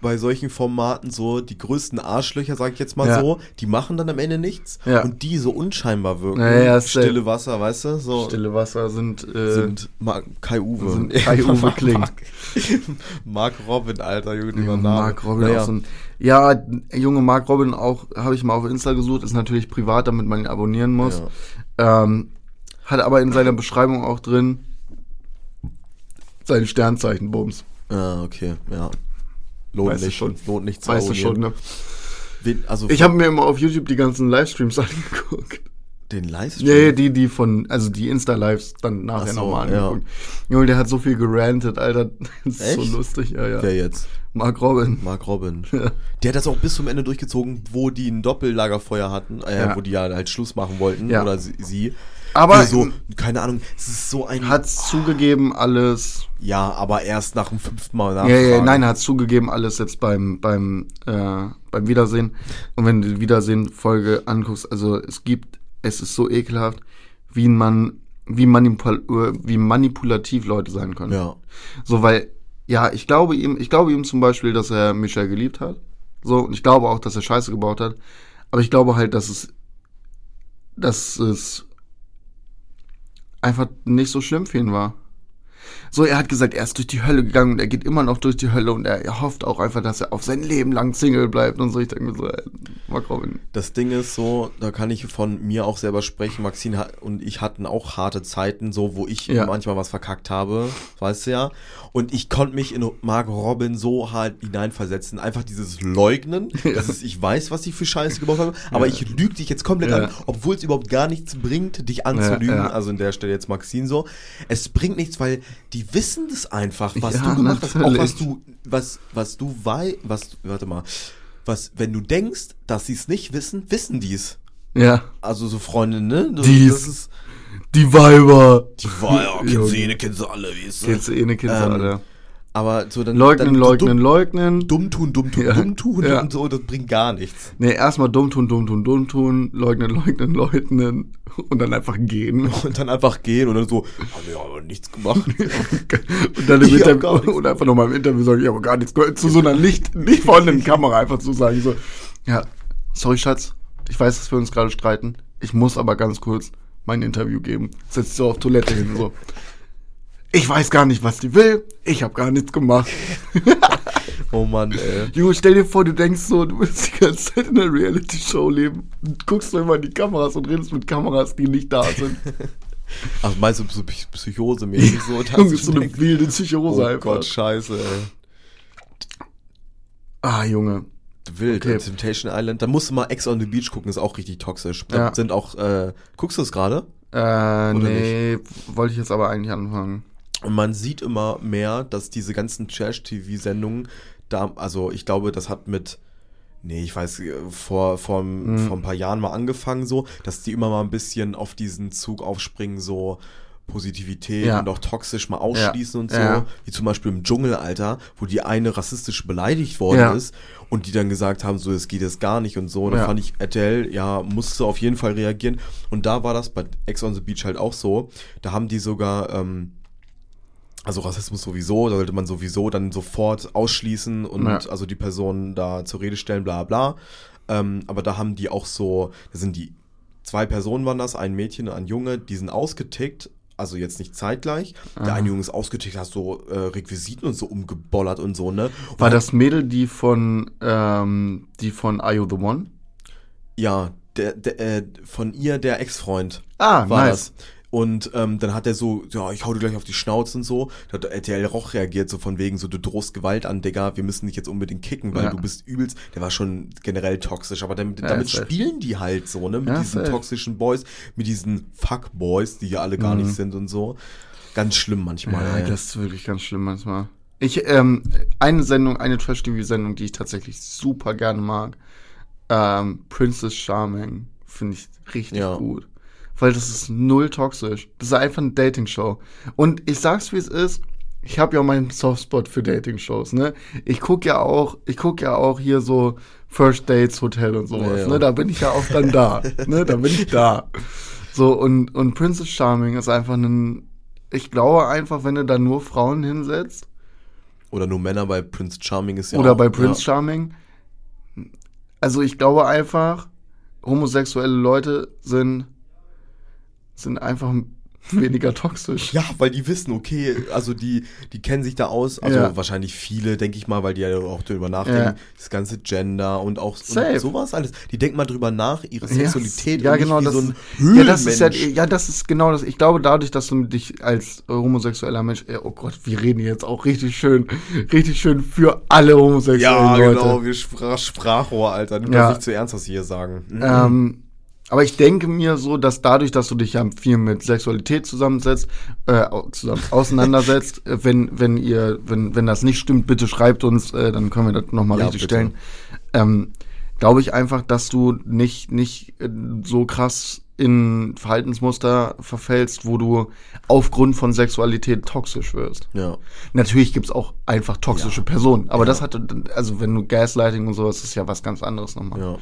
bei solchen Formaten, so die größten Arschlöcher, sag ich jetzt mal Ja. so, die machen dann am Ende nichts Ja. und die so unscheinbar wirken. Ja, ja. Stille Wasser, weißt du? So Stille Wasser sind, äh, sind Ma Kai Uwe. sind Kai-Uwe Kling. Mark, Mark Robin, Alter, Junge, Name. Mark Robin Naja. auch so ein, ja, junge Mark Robin auch, habe ich mal auf Insta gesucht, ist natürlich privat, damit man ihn abonnieren muss. Ähm, hat aber in seiner Beschreibung auch drin sein Sternzeichen Bums. Ah, okay, ja. Lohnt Weißt nicht. schon. Lohnt nicht zu Weißt du schon, ne? Wen, also Ich habe mir immer auf YouTube die ganzen Livestreams angeguckt. den Livestream. Ja, ja, die, die von, also die Insta-Lives dann nachher Ach so, nochmal ja. angeguckt. Junge, der hat so viel gerantet, Alter. Das ist Echt? so lustig, ja, ja. Wer jetzt? Mark Robin. Mark Robin. Ja. Der hat das auch bis zum Ende durchgezogen, wo die ein Doppellagerfeuer hatten, äh, Ja. wo die ja halt Schluss machen wollten, Ja. oder sie. sie. Aber Für so, keine Ahnung, es ist so ein. Hat's zugegeben, alles. ja, aber erst nach dem fünften Mal Ja, nachfragen. ja, nein, er hat zugegeben, alles jetzt beim, beim, äh, beim Wiedersehen. Und wenn du die Wiedersehen-Folge anguckst, also es gibt, es ist so ekelhaft, wie man, wie, manipul äh, wie manipulativ Leute sein können. Ja. So, weil, ja, ich glaube ihm, ich glaube ihm zum Beispiel, dass er Michelle geliebt hat. So, und ich glaube auch, dass er Scheiße gebaut hat. Aber ich glaube halt, dass es, dass es einfach nicht so schlimm für ihn war. So, er hat gesagt, er ist durch die Hölle gegangen und er geht immer noch durch die Hölle und er, er hofft auch einfach, dass er auf sein Leben lang Single bleibt und so. Ich denke mir so, ey, Mark Robin. Das Ding ist so, da kann ich von mir auch selber sprechen. Maxine hat- und ich hatten auch harte Zeiten, so wo ich Ja. manchmal was verkackt habe, weißt du ja. Und ich konnte mich in Mark Robin so halt hineinversetzen. Einfach dieses Leugnen, dass es, ich weiß, was ich für Scheiße gebaut habe, aber ich lüge dich jetzt komplett Ja. an, obwohl es überhaupt gar nichts bringt, dich anzulügen. Ja, ja. Also in der Stelle jetzt Maxine so. Es bringt nichts, weil die die wissen das einfach, was Ja, du gemacht hast, auch natürlich. was du, was, was du wei, was, warte mal, was, wenn du denkst, dass sie es nicht wissen, wissen die's. Ja. Also so Freunde, ne? Das, Dies. Die Weiber. die ja, kennst du Junge. jene, kennst du alle, wie ist Kennst du eh ne Kinder, Ähm, Alter. Aber so dann Leugnen, dann leugnen, dumm, leugnen. dumm tun, dumm tun, Ja. dumm tun Ja. und so, das bringt gar nichts. Nee, erstmal dumm tun, dumm tun, dumm tun, leugnen, leugnen, leugnen und dann einfach gehen. Und dann einfach gehen und dann so, haben wir aber nichts gemacht. Und dann im Ich Interview, und einfach nochmal im Interview sagen, ich habe gar nichts gehört, zu so einer nicht, nicht vorhandenen Kamera einfach zu sagen, so, ja, sorry Schatz, ich weiß, dass wir uns gerade streiten, ich muss aber ganz kurz mein Interview geben. Setzt so auf Toilette hin, so. Ich weiß gar nicht, was die will, ich habe gar nichts gemacht. oh Mann, ey. Junge, stell dir vor, du denkst so, du willst die ganze Zeit in einer Reality-Show leben, guckst du immer in die Kameras und redest mit Kameras, die nicht da sind. Also meinst du so Psy- Psychose-mäßig so? Junge, du so eine wilde Psychose Oh einfach. Gott, scheiße, ey. Ah, Junge. Wild, Okay. Temptation Island. Da musst du mal Ex on the Beach gucken, ist auch richtig toxisch. Da Ja. sind auch, äh, guckst du es gerade? Äh, nee, wollte ich jetzt aber eigentlich anfangen. Und man sieht immer mehr, dass diese ganzen Trash-TV-Sendungen da, also ich glaube, das hat mit, nee, ich weiß, vor, vor, Mhm. vor ein paar Jahren mal angefangen so, dass die immer mal ein bisschen auf diesen Zug aufspringen, so Positivität Ja. und auch toxisch mal ausschließen und so. Ja. Wie zum Beispiel im Dschungel, Alter, wo die eine rassistisch beleidigt worden Ja. ist und die dann gesagt haben, so, es geht jetzt gar nicht und so. Da Ja. fand ich, RTL, ja, musste auf jeden Fall reagieren. Und da war das bei Ex on the Beach halt auch so. Da haben die sogar, ähm, also Rassismus sowieso, da sollte man sowieso dann sofort ausschließen und Ja. also die Person da zur Rede stellen, bla bla. Ähm, aber da haben die auch so, da sind die, zwei Personen waren das, ein Mädchen und ein Junge, die sind ausgetickt, also jetzt nicht zeitgleich. Der eine Junge ist ausgetickt, hat so äh, Requisiten und so umgebollert und so, ne? Und War das Mädel, die von, ähm, die von Are You the One? Ja, der, der, äh, von ihr der Ex-Freund Ah, war nice. das. Und ähm, dann hat er so, ja, ich hau dir gleich auf die Schnauze und so. Da hat RTL Roch reagiert, so von wegen, so, du drohst Gewalt an, Digga, wir müssen dich jetzt unbedingt kicken, weil Ja. du bist übelst. Der war schon generell toxisch, aber damit, Ja, damit spielen die halt so, ne? Mit Ja, diesen safe. toxischen Boys, mit diesen Fuckboys, die ja alle gar Mhm. nicht sind und so. Ganz schlimm manchmal, Ja, ey. das ist wirklich ganz schlimm manchmal. Ich, ähm, eine Sendung, eine Trash-TV-Sendung, die ich tatsächlich super gerne mag, ähm, Princess Charming, finde ich richtig gut. Weil das ist null toxisch. Das ist einfach eine Dating-Show. Und ich sag's wie es ist, ich habe ja meinen Softspot für Dating-Shows, ne? Ich guck ja auch, ich guck ja auch hier so First Dates Hotel und sowas, Ja, ja. ne? Da bin ich ja auch dann da, ne? Da bin ich da. So, und, und Princess Charming ist einfach ein, ich glaube einfach, wenn du da nur Frauen hinsetzt, Oder nur Männer bei Prince Charming ist ja oder auch, bei Prince ja. Charming, also ich glaube einfach, homosexuelle Leute sind, sind einfach weniger toxisch. Ja, weil die wissen, okay, also die, die kennen sich da aus, also Ja. wahrscheinlich viele, denke ich mal, weil die ja auch darüber nachdenken, Ja. das ganze Gender und auch und sowas alles. Die denken mal drüber nach, ihre Sexualität ja, und genau, das, so ein ist- ja, das ist ja, ja, das ist genau das. Ich glaube, dadurch, dass du dich als äh, homosexueller Mensch, äh, oh Gott, wir reden jetzt auch richtig schön, richtig schön für alle homosexuellen Ja, Leute. genau, wir Sprach, Sprachrohr, Alter. Nimm Ja. das nicht zu ernst, was sie hier sagen. Mhm. Ähm, aber ich denke mir so, dass dadurch, dass du dich ja viel mit Sexualität zusammensetzt, äh, zusammen, auseinandersetzt, äh, wenn, wenn ihr, wenn, wenn das nicht stimmt, bitte schreibt uns, äh, dann können wir das nochmal Ja, richtig bitte. stellen. Ähm, glaube ich einfach, dass du nicht, nicht äh, so krass in Verhaltensmuster verfällst, wo du aufgrund von Sexualität toxisch wirst. Ja. Natürlich gibt's auch einfach toxische Ja. Personen, aber Ja. das hat, also wenn du Gaslighting und sowas, ist ja was ganz anderes nochmal. ja.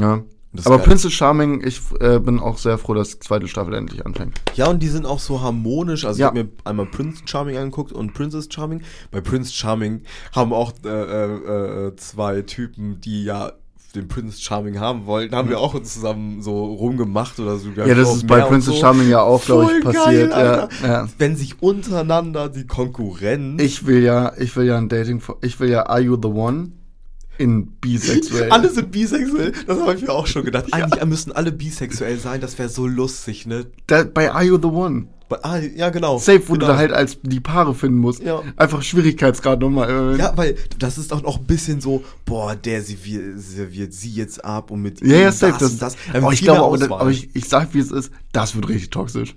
Ja. Aber geil. Princess Charming, ich äh, bin auch sehr froh, dass die zweite Staffel endlich anfängt. Ja, und die sind auch so harmonisch. Also Ja. ich habe mir einmal Prince Charming angeguckt und Princess Charming. Bei Prince Charming haben auch äh, äh, äh, zwei Typen, die ja den Prince Charming haben wollten, haben wir auch zusammen so rumgemacht oder so. Ja, das ist bei Princess so. Charming ja auch, glaube ich, passiert. Geil, ja, ja. Wenn sich untereinander die Konkurrenz Ich will ja, ich will ja ein Dating, ich will ja Are You the One in bisexuell. alle sind bisexuell. Das habe ich mir auch schon gedacht. Eigentlich müssen alle bisexuell sein. Das wäre so lustig, ne? da, bei Are You the One. Ah, ja, genau. Safe, wo genau. du da halt als die Paare finden musst. Ja. Einfach Schwierigkeitsgrad nochmal. erhöhen. Ja, weil das ist auch noch ein bisschen so, boah, der serviert, serviert sie jetzt ab und mit ja, ihm ja, safe. das Das, das. aber ich viel mehr glaube, Auswahl. aber ich, ich sag, wie es ist, das wird richtig toxisch.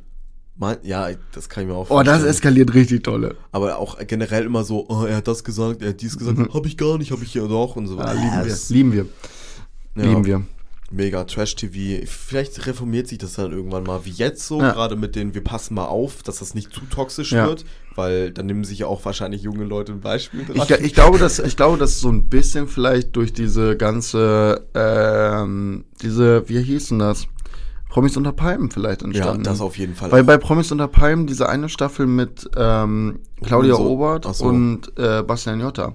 Mein, ja, das kann ich mir auch Oh, das vorstellen. eskaliert richtig tolle. Aber auch generell immer so, oh, er hat das gesagt, er hat dies gesagt, hab ich gar nicht, hab ich ja doch und so. Mhm. Ja, lieben wir. Lieben wir. ja, Lieben wir. Mega Trash-TV. Vielleicht reformiert sich das dann irgendwann mal, wie jetzt so, Ja. gerade mit den, wir passen mal auf, dass das nicht zu toxisch Ja. wird, weil dann nehmen sich ja auch wahrscheinlich junge Leute ein Beispiel dran. Ich, ich, glaube, dass, ich glaube, dass so ein bisschen vielleicht durch diese ganze, ähm, diese, wie hieß denn das? Promis unter Palmen vielleicht ja, entstanden. das auf jeden Fall. Weil bei Promis unter Palmen diese eine Staffel mit ähm, Claudia so. Obert so. und äh, Bastian Jotta.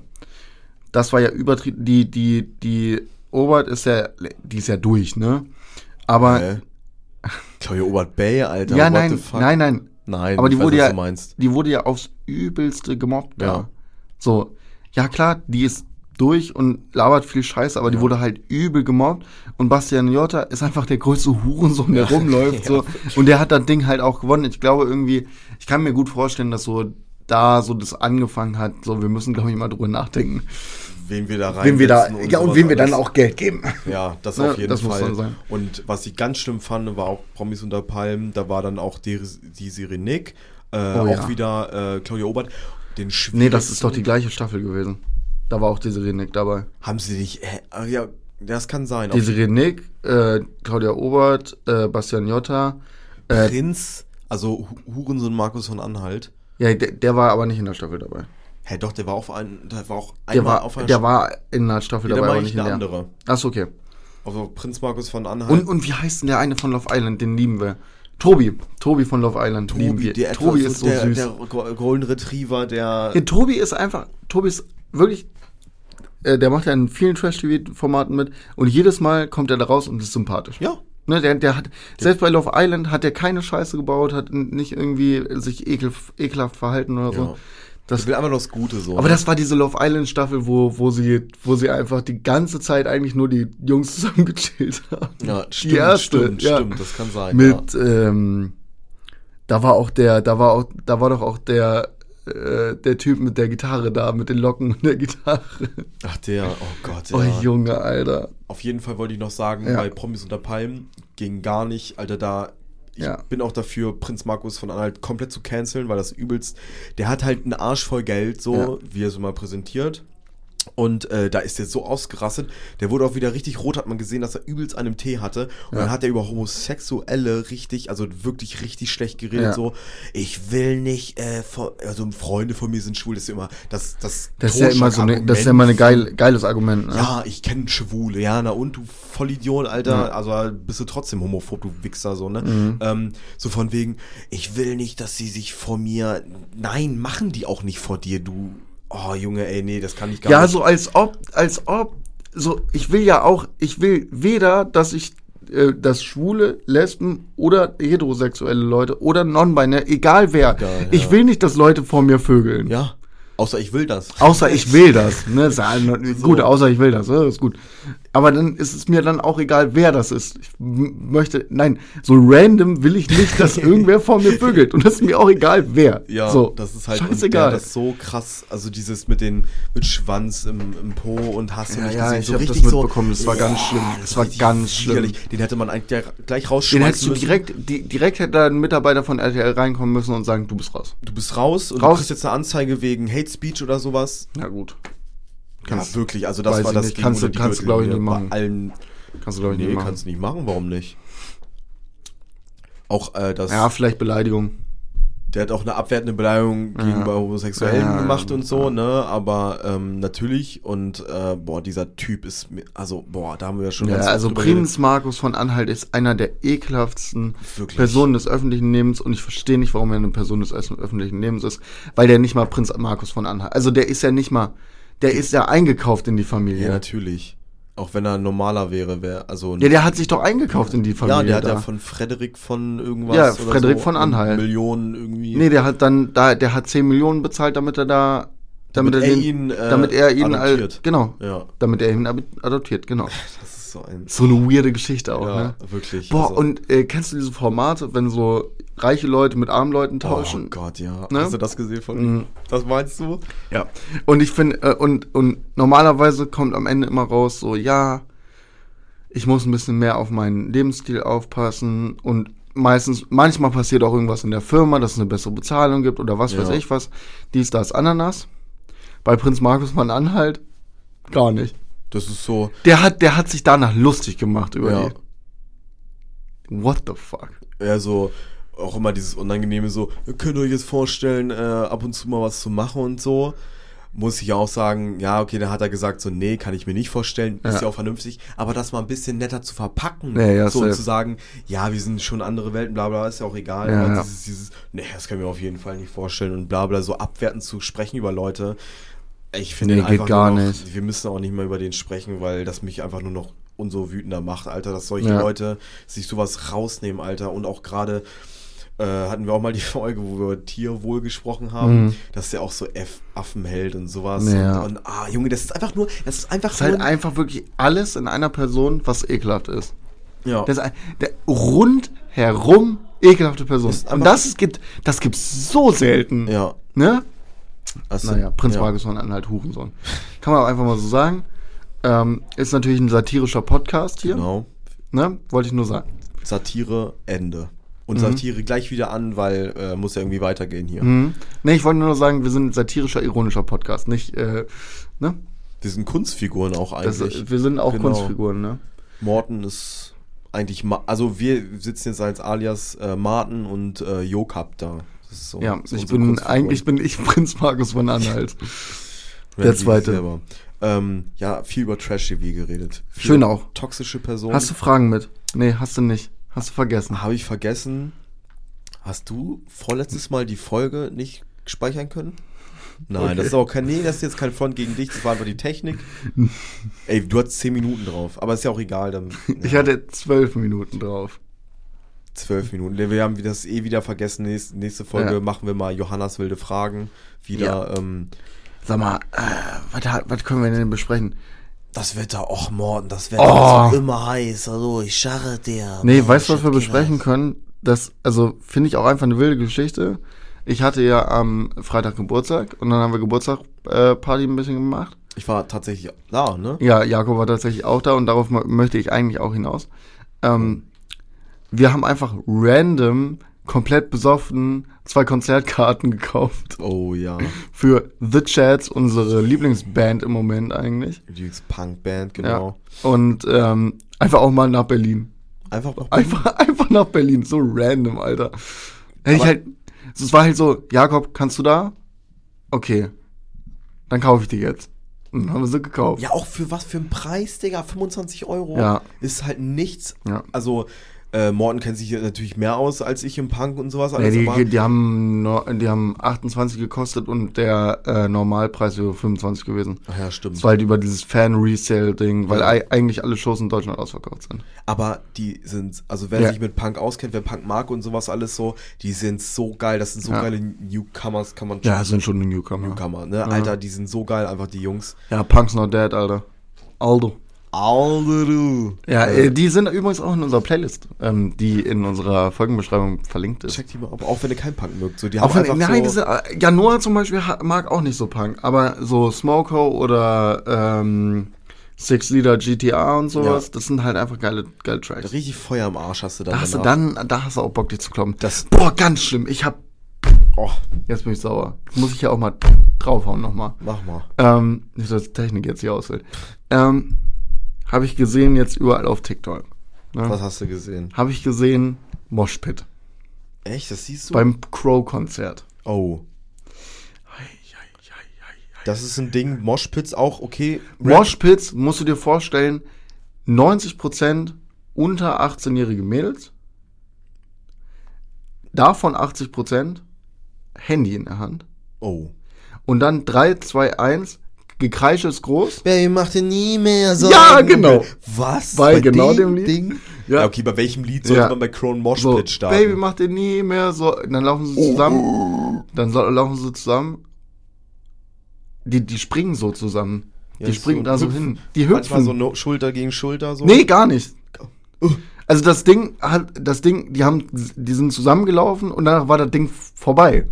Das war ja übertrieben. Die, die, die Obert ist ja, die ist ja durch, ne? Aber Hä? Claudia Obert Bay, Alter. ja, nein, nein, nein. Nein, Aber die wurde was ja, die wurde ja aufs übelste gemobbt. Ja. Da. So, ja klar, die ist durch und labert viel Scheiße, aber die wurde halt übel gemobbt. Und Bastian Jotta ist einfach der größte Hurensohn, der rumläuft. so. Und der hat das Ding halt auch gewonnen. Ich glaube irgendwie, ich kann mir gut vorstellen, dass so da so das angefangen hat. So, wir müssen, glaube ich, mal drüber nachdenken. Wen wir da rein Wem wir da, ja, und wem wir dann auch Geld geben. Ja, das Ja, auf jeden das muss Fall. Und was ich ganz schlimm fand, war auch Promis unter Palmen. Da war dann auch die, die Sirenik, äh, auch ja. wieder äh, Claudia Obert. Den Nee, das ist doch die gleiche Staffel gewesen. Da war auch diese Renick dabei. Haben sie nicht. Äh, ah, ja, das kann sein. Auf Diese Renick, äh, Claudia Obert, äh, Bastian Jotta. Äh, Prinz, also Hu- Hurensohn Markus von Anhalt. ja, der, der war aber nicht in der Staffel dabei. Hä, doch, der war auf ein, der war auch Der einmal war, auf einer der war in der Staffel dabei, war aber ich nicht in der. andere. Achso, okay. Also Prinz Markus von Anhalt. Und, und wie heißt denn der eine von Love Island? Den lieben wir. Tobi. Tobi von Love Island lieben wir. der Tobi ist so der, süß. Der Go- Golden Retriever, der. Ja, Tobi ist einfach, Tobi ist wirklich, äh, der macht ja in vielen Trash-TV-Formaten mit und jedes Mal kommt er da raus und ist sympathisch. Ja. Ne, der, der hat, selbst bei Love Island hat er keine Scheiße gebaut, hat nicht irgendwie sich ekel, ekelhaft verhalten oder so. Ja. Das, Ich will einfach nur das Gute so. aber das war diese Love Island Staffel, wo, wo sie, wo sie einfach die ganze Zeit eigentlich nur die Jungs zusammen gechillt haben. ja, die stimmt, erste, stimmt, ja. stimmt, das kann sein. Mit, ähm, da war auch der, da war auch, da war doch auch der, äh, der Typ mit der Gitarre da, mit den Locken und der Gitarre. Ach, der, oh Gott, ja. Oh, Junge, Alter. Auf jeden Fall wollte ich noch sagen, Ja. bei Promis unter Palmen ging gar nicht, Alter, da. Ich Ja. bin auch dafür, Prinz Markus von Anhalt komplett zu canceln, weil das übelst. Der hat halt einen Arsch voll Geld, so, Ja. wie er so mal präsentiert. Und äh, da ist der so ausgerastet. Der wurde auch wieder richtig rot, hat man gesehen, dass er übelst einen Tee hatte. Und Ja. dann hat er über Homosexuelle richtig, also wirklich richtig schlecht geredet. Ja. So, ich will nicht, äh, vor, also Freunde von mir sind schwul. Das ist immer das, das. Das ist ja immer so eine, das ist ja immer ein geil, geiles Argument. Ne? Ja, ich kenne Schwule, ja, na und du Vollidiot, Alter, also bist du trotzdem homophob, du Wichser, so, ne? Mhm. Ähm, so von wegen, ich will nicht, dass sie sich vor mir, nein, machen die auch nicht vor dir, du, oh Junge, ey, nee, das kann ich gar Ja, nicht. so als ob, als ob, so, ich will ja auch, ich will weder, dass ich, äh, dass Schwule, Lesben oder heterosexuelle Leute oder non-binary, egal wer, Egal, ich ja. will nicht, dass Leute vor mir vögeln. Ja, außer ich will das. Außer ich will das. Ne? Ist ja, Gut, außer ich will das, ne? ist gut. Aber dann ist es mir dann auch egal, wer das ist. Ich möchte, nein, so random will ich nicht, dass irgendwer vor mir vögelt. Und das ist mir auch egal, wer. Ja, so, das ist halt und scheißegal. hat das so krass, also dieses mit den mit Schwanz im, im Po und hast du Ja, nicht ja, gesehen, ich so das richtig so. mitbekommen, das war ganz schlimm, das das war ganz schlimm. Den hätte man eigentlich gleich- gleich Den rausschmeißen hättest du direkt, die, direkt hätte da ein Mitarbeiter von RTL reinkommen müssen und sagen, du bist raus. Du bist raus und Raus. du kriegst jetzt eine Anzeige wegen Hate Speech oder sowas. Ja, gut. ja, wirklich, also das war ich das nicht. Kannst die kannst du, glaub ich, nicht machen. Bei allen, Kannst du, glaube ich, nee, nicht machen. kannst du nicht machen, warum nicht? Auch äh, das, Ja, vielleicht Beleidigung. Der hat auch eine abwertende Beleidigung gegenüber Homosexuellen Ja, ja, gemacht ja. und so, ne? Aber ähm, natürlich und äh, boah, dieser Typ ist also boah, da haben wir ja schon Ja, also Prinz Markus von Anhalt ist einer der ekelhaftsten Wirklich. Personen des öffentlichen Lebens und ich verstehe nicht, warum er eine Person des öff- öffentlichen Lebens ist, weil der nicht mal Prinz Markus von Anhalt, also der ist ja nicht mal, der ist ja eingekauft in die Ja, Familie. Ja, natürlich. Auch wenn er normaler wäre, wäre also der hat sich doch eingekauft in die Familie. ja, der hat da. ja von Frederik von irgendwas Ja, Frederik so von Anhalt. Millionen irgendwie. Nee, der hat dann, da, der hat 10 Millionen bezahlt, damit er da, damit, Damit er, den, ihn, äh, damit er ihn, al- adoptiert. genau, Ja, damit er ihn adoptiert, genau. das so ein So eine weirde Geschichte auch, ja, ne? wirklich. Boah, also- und äh, kennst du diese Formate, wenn so reiche Leute mit armen Leuten tauschen? Oh Gott, ja. Ne? Hast du das gesehen von Mhm. Das meinst du? Ja. Und ich finde, äh, und, und normalerweise kommt am Ende immer raus, so, ja, ich muss ein bisschen mehr auf meinen Lebensstil aufpassen und meistens, manchmal passiert auch irgendwas in der Firma, dass es eine bessere Bezahlung gibt oder was weiß Ja. ich was. Dies, das, Ananas. Bei Prinz Markus von Anhalt gar nicht. Das ist so, Der hat, der hat sich danach lustig gemacht über ja, die. What the fuck? eher so, auch immer dieses Unangenehme so, ihr könnt euch jetzt vorstellen, äh, ab und zu mal was zu machen und so. Muss ich auch sagen, ja, okay, dann hat er gesagt, so, nee, kann ich mir nicht vorstellen, ist Ja. ja auch vernünftig, aber das mal ein bisschen netter zu verpacken, Ja, ja, so safe. und zu sagen, ja, wir sind schon andere Welten, bla bla, ist ja auch egal, Ja, ja. dieses, dieses, nee, das kann ich mir auf jeden Fall nicht vorstellen und bla bla, so abwertend zu sprechen über Leute, ich finde Nee, geht gar noch, nicht. wir müssen auch nicht mehr über den sprechen, weil das mich einfach nur noch umso wütender macht, Alter, dass solche Ja. Leute sich sowas rausnehmen, Alter, und auch gerade äh, hatten wir auch mal die Folge, wo wir über Tierwohl gesprochen haben, Mhm. dass der auch so F Affen hält und sowas. Ja. Und, und ah, Junge, das ist einfach nur, das ist einfach Das ist halt einfach wirklich alles in einer Person, was ekelhaft ist. ja. Das ist ein, der rundherum ekelhafte Person. Ist Und das ist, gibt, das gibt's so selten. ja. Ne? Also, Naja, Prinz ja. Markus von Anhalt Hurensohn. Kann man auch einfach mal so sagen. Ähm, ist natürlich ein satirischer Podcast hier. Genau. Ne? Wollte ich nur sagen. Satire, Ende. Und Mhm. Satire gleich wieder an, weil äh, muss ja irgendwie weitergehen hier. Mhm. Ne, ich wollte nur sagen, wir sind ein satirischer, ironischer Podcast. Nicht, äh, ne? Wir sind Kunstfiguren auch Das, eigentlich. wir sind auch Genau. Kunstfiguren, ne? Morten ist eigentlich, Ma also wir sitzen jetzt als alias äh, Martin und äh, Jokap da. So, Ja, so ich bin, eigentlich bin ich Prinz Markus von Anhalt. Der zweite. Ähm, ja, viel über Trash-TV geredet. Viel Schön auch. Toxische Personen. Hast du Fragen mit? Nee, hast du nicht. Hast du vergessen. Habe ich vergessen. Hast du vorletztes Mal die Folge nicht speichern können? Nein, Okay. das ist auch kein, nee, das ist jetzt kein Front gegen dich, das war einfach die Technik. Ey, du hattest 10 Minuten drauf, aber ist ja auch egal, dann Ich ja, hatte zwölf Minuten drauf. 12 Minuten. Wir haben das eh wieder vergessen. Nächste, nächste Folge Ja. machen wir mal Johannas wilde Fragen. Wieder, ähm, Sag mal, äh, was, können wir denn besprechen? das Wetter, och Morten, das Wetter Oh. ist immer heiß, also ich scharre dir. Nee, Mensch, weißt du, was wir besprechen heiß. können? Das, also, finde ich auch einfach eine wilde Geschichte. Ich hatte ja am Freitag Geburtstag und dann haben wir Geburtstag äh, Party ein bisschen gemacht. Ich war tatsächlich da, ne? Ja, Jakob war tatsächlich auch da und darauf mö- möchte ich eigentlich auch hinaus. Ähm, wir haben einfach random, komplett besoffen, zwei Konzertkarten gekauft Oh ja. für The Chats, unsere Lieblingsband im Moment eigentlich. Die Punkband, genau. Ja. Und ähm, einfach auch mal nach Berlin. Einfach noch Einfach, einfach nach Berlin, so random, Alter. Hätte ich halt, es war halt so, Jakob, kannst du da? Okay. Dann kaufe ich die jetzt. Und dann haben wir sie gekauft. Ja, auch für was für einen Preis, Digga? 25 Euro? Ja. Ist halt nichts. Ja. Also, äh, Morten kennt sich natürlich mehr aus als ich im Punk und sowas. Ja, Alles, die, aber die, haben die haben 28 gekostet und der äh, Normalpreis wäre 25 gewesen. Ach ja, stimmt. Das war halt über dieses Fan-Resale-Ding, weil Ja. ei- eigentlich alle Shows in Deutschland ausverkauft sind. Aber die sind, also wer Ja. sich mit Punk auskennt, wer Punk mag und sowas alles so, die sind so geil. Das sind so Ja. geile Newcomers, kann man Ja, das sind schon die Newcomer. Newcomer, ne? Alter, die sind so geil, einfach die Jungs. Ja, Punk's Not Dead, Alter. Aldo. Alter, du. Ja, Äh, äh, die sind übrigens auch in unserer Playlist, ähm, die in unserer Folgenbeschreibung verlinkt ist. check die mal ab, auch wenn ihr kein Punk mögt. So, die Auch haben wenn, nein, so, diese, äh, ja, Noah zum Beispiel ha- mag auch nicht so Punk, aber so Smoko oder ähm, Six Liter GTA und sowas, Ja. das sind halt einfach geile, geile Tracks. richtig Feuer im Arsch hast du dann Da hast du dann, da hast du auch Bock, dich zu kloppen. Das- Boah, ganz schlimm. Ich hab, Oh, jetzt bin ich sauer. Muss ich ja auch mal draufhauen nochmal. mach mal. Ähm, nicht, dass die Technik jetzt hier ausfällt. Ähm, habe ich gesehen jetzt überall auf TikTok. Ne? Was hast du gesehen? Habe ich gesehen, Moshpit. Echt, das siehst du? Beim Crow-Konzert. oh. Das ist ein Ding, Moshpits auch, okay. Moshpits, musst du dir vorstellen, 90% unter 18-jährige Mädels. Davon 80% Handy in der Hand. Oh. Und dann 3, 2, 1, Gekreische ist groß. Baby, mach dir nie mehr so. Ja, genau. Was? Bei genau dem Lied? Ding? Ja. Ja. okay, bei welchem Lied sollte Ja. man bei Crown So, Moshpit starten? Baby, mach dir nie mehr so. Dann laufen sie zusammen. Dann so, laufen sie zusammen. Die, die springen so zusammen. Ja, die so springen da so hin. Die Manchmal hüpfen. so no Schulter gegen Schulter so. Nee, gar nicht. Also das Ding hat, das Ding, die haben, die sind zusammengelaufen und danach war das Ding vorbei.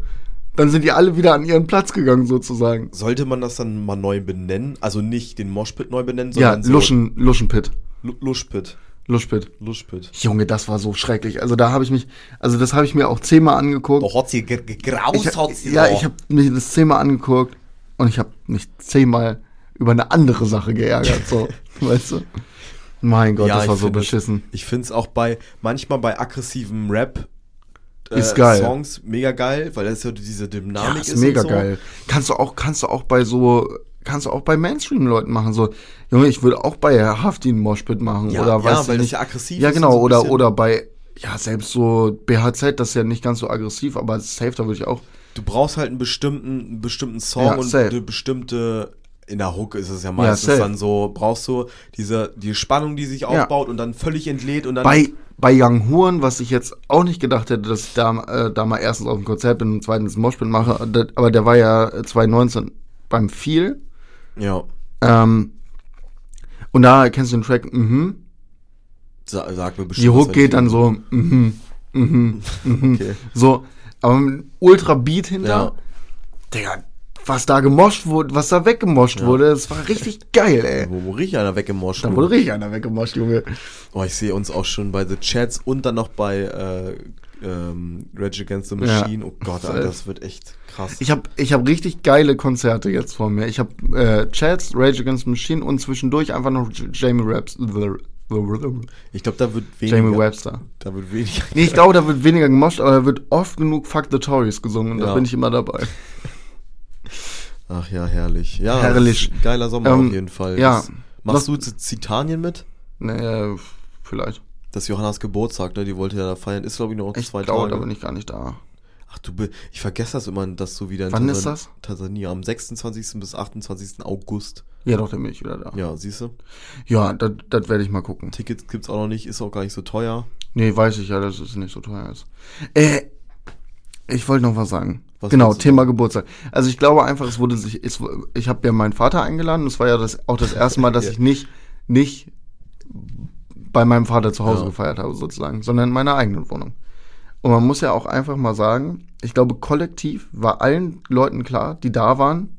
Dann sind die alle wieder an ihren Platz gegangen sozusagen. Sollte man das dann mal neu benennen? Also nicht den Moshpit neu benennen, Ja, sondern so Luschen, Luschenpit. Lu- Luschpit. Luschpit. Luschpit. Junge, das war so schrecklich. Also da habe ich mich, also das habe ich mir auch zehnmal angeguckt. Doch, hat sie ge- gegraust, hat sie ja, ich habe mir das zehnmal angeguckt und ich habe mich zehnmal über eine andere Sache geärgert. So, weißt du? Mein Gott, Ja, das war so beschissen. Ich finde es auch bei, manchmal bei aggressivem Rap Ist geil. Songs mega geil, weil das ja diese Ja, Dynamik ist ist. mega so. geil. Kannst du auch, kannst du auch bei so, kannst du auch bei Mainstream-Leuten machen. So, Junge, ich würde auch bei Hafti einen Moshpit machen Ja, oder ja, weiß weil ich das nicht. ja aggressiv Ja, genau, so oder, oder bei, ja, selbst so BHZ, das ist ja nicht ganz so aggressiv, aber safe, da würde ich auch. Du brauchst halt einen bestimmten, einen bestimmten Song Ja, und eine bestimmte, in der Hook ist es ja meistens safe. dann so, brauchst du diese, die Spannung, die sich aufbaut und dann völlig entlädt und dann. Bei, bei Young Horn, was ich jetzt auch nicht gedacht hätte, dass ich da, äh, da mal erstens auf dem Konzert bin und zweitens ein Moshpit mache, aber der war ja äh, 2019 beim Feel. ja, Ähm, und da kennst du den Track, mhm. sa- sag mir bestimmt. Die Hook geht dann so, mhm, mhm, mhm. Okay. So, aber mit einem Ultra Beat hinter. Ja. Digga, was da gemoscht wurde, was da weggemoscht wurde, das war richtig geil, ey. Wo, wo richtig einer weggemoscht Da wurde richtig einer weggemoscht, Junge. Oh, ich sehe uns auch schon bei The Chats und dann noch bei äh, ähm, Rage Against the Ja. Machine. Oh Gott. Alter, das wird echt krass. Ich habe ich hab richtig geile Konzerte jetzt vor mir. Ich habe äh, Chats, Rage Against the Machine und zwischendurch einfach noch Jamie Raps. Ich glaube, da wird weniger. Jamie Webster. Da wird weniger. Nee, ich glaube, da wird weniger gemoscht, aber da wird oft genug Fuck the Tories gesungen und da Ja. bin ich immer dabei. Ach ja, herrlich. Ja, Herrlich. ist Geiler Sommer Ähm, auf jeden Fall. ja. Das, machst du Zitanien mit? Nee, äh, vielleicht. Das ist Johannas Geburtstag, ne? Die wollte ja da feiern. Ist, glaube ich, noch Ich zwei glaube, Tage. da bin ich gar nicht da. Ach du, ich vergesse das immer, dass du wieder in Wann ist Tansan- das? Tansania am 26. bis 28. August. Ja, doch, dann bin ich wieder da. Ja, siehst du? Ja, das das werde ich mal gucken. Tickets gibt's auch noch nicht, ist auch gar nicht so teuer. Nee, weiß ich ja, dass es nicht so teuer ist. Äh, ich wollte noch was sagen. Was genau, Thema Geburtstag. Also ich glaube einfach, es wurde sich, es, ich habe ja meinen Vater eingeladen. Es war ja das, auch das erste Mal, dass Ja. ich nicht, nicht bei meinem Vater zu Hause Ja. gefeiert habe, sozusagen, sondern in meiner eigenen Wohnung. Und man muss ja auch einfach mal sagen, ich glaube, kollektiv war allen Leuten klar, die da waren,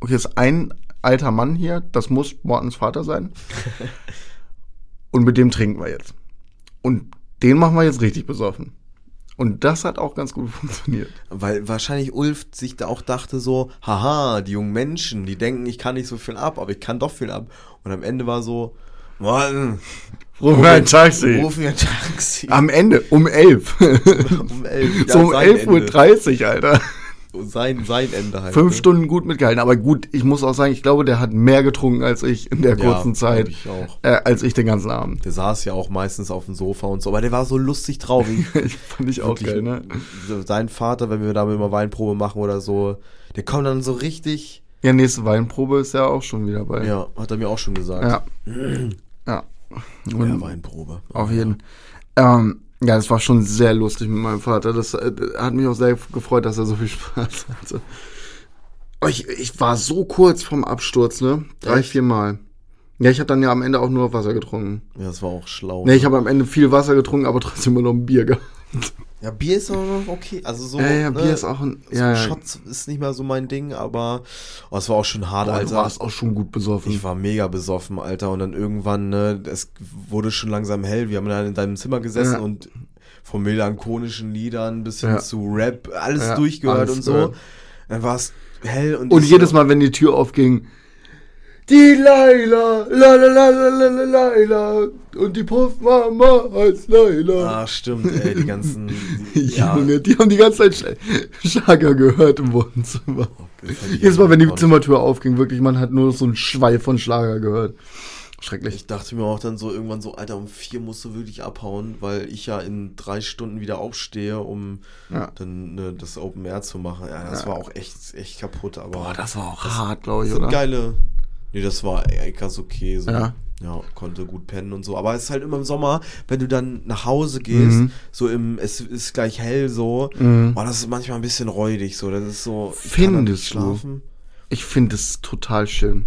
okay, ist ein alter Mann hier, das muss Mortens Vater sein. Und mit dem trinken wir jetzt. Und den machen wir jetzt richtig besoffen. Und das hat auch ganz gut funktioniert. Weil wahrscheinlich Ulf sich da auch dachte so, haha, die jungen Menschen, die denken, ich kann nicht so viel ab, aber ich kann doch viel ab. Und am Ende war so, Mann, Ruf mir ein Taxi. ruf mir ein Taxi. Am Ende, um elf. um elf. so um sein 11.30 Uhr, Alter. Sein, sein Ende halt. Fünf ne? Stunden gut mitgehalten. Aber gut, ich muss auch sagen, ich glaube, der hat mehr getrunken als ich in der Ja, kurzen Zeit. glaub Ich auch. Äh, als ich den ganzen Abend. Der saß ja auch meistens auf dem Sofa und so, aber der war so lustig drauf. Ich, fand ich auch geil, ne? Sein Vater, wenn wir da immer Weinprobe machen oder so, der kommt dann so richtig. Ja, nächste Weinprobe ist ja auch schon wieder bei. Ja, hat er mir auch schon gesagt. Ja. ja. Ja, Und Weinprobe. auf jeden ähm, Ja, das war schon sehr lustig mit meinem Vater. Das äh, hat mich auch sehr gefreut, dass er so viel Spaß hatte. Oh, Ich, ich war so kurz vom Absturz, ne? Drei, Echt? vier Mal. Ja, ich habe dann ja am Ende auch nur Wasser getrunken. Ja, das war auch schlau. Ne, ich habe am Ende viel Wasser getrunken, aber trotzdem immer noch ein Bier gehabt. Ja, Bier ist auch noch okay. Also so. Ja, ja, ne, Bier ist auch ein. So Ja, ja. Shots ist nicht mehr so mein Ding, aber oh, es war auch schon hart, Boah, du Alter. warst auch schon gut besoffen. Ich war mega besoffen, Alter. Und dann irgendwann, ne, es wurde schon langsam hell. Wir haben dann in deinem Zimmer gesessen Ja. und von melancholischen Liedern bis hin Ja. zu Rap, alles durchgehört alles und so. Dann war es hell und Und jedes so, Mal, wenn die Tür aufging, die Laila, la la la la la la Laila und die Puffmama heißt Laila. Ah, stimmt, ey, die ganzen. Die, ja, Junge, die haben die ganze Zeit Sch Schlager gehört im Wohnzimmer. das ich Jedes Mal, wenn die. Zimmertür aufging, wirklich, man hat nur so einen Schwall von Schlager gehört. Schrecklich. Ich dachte mir auch dann so irgendwann so, Alter, um vier musst du wirklich abhauen, weil ich ja in drei Stunden wieder aufstehe, um Ja. dann ne, das Open Air zu machen. Ja, das Ja. war auch echt, echt kaputt, aber. Boah, das war auch hart, glaube ich, oder? geile. Nee, das war ey, ganz okay. So. Ja. Ja, konnte gut pennen und so. Aber es ist halt immer im Sommer, wenn du dann nach Hause gehst, Mhm. so im, es ist gleich hell so, Mhm. das ist manchmal ein bisschen räudig so. Das ist so. Findest du? schlafen? Ich finde es total schön.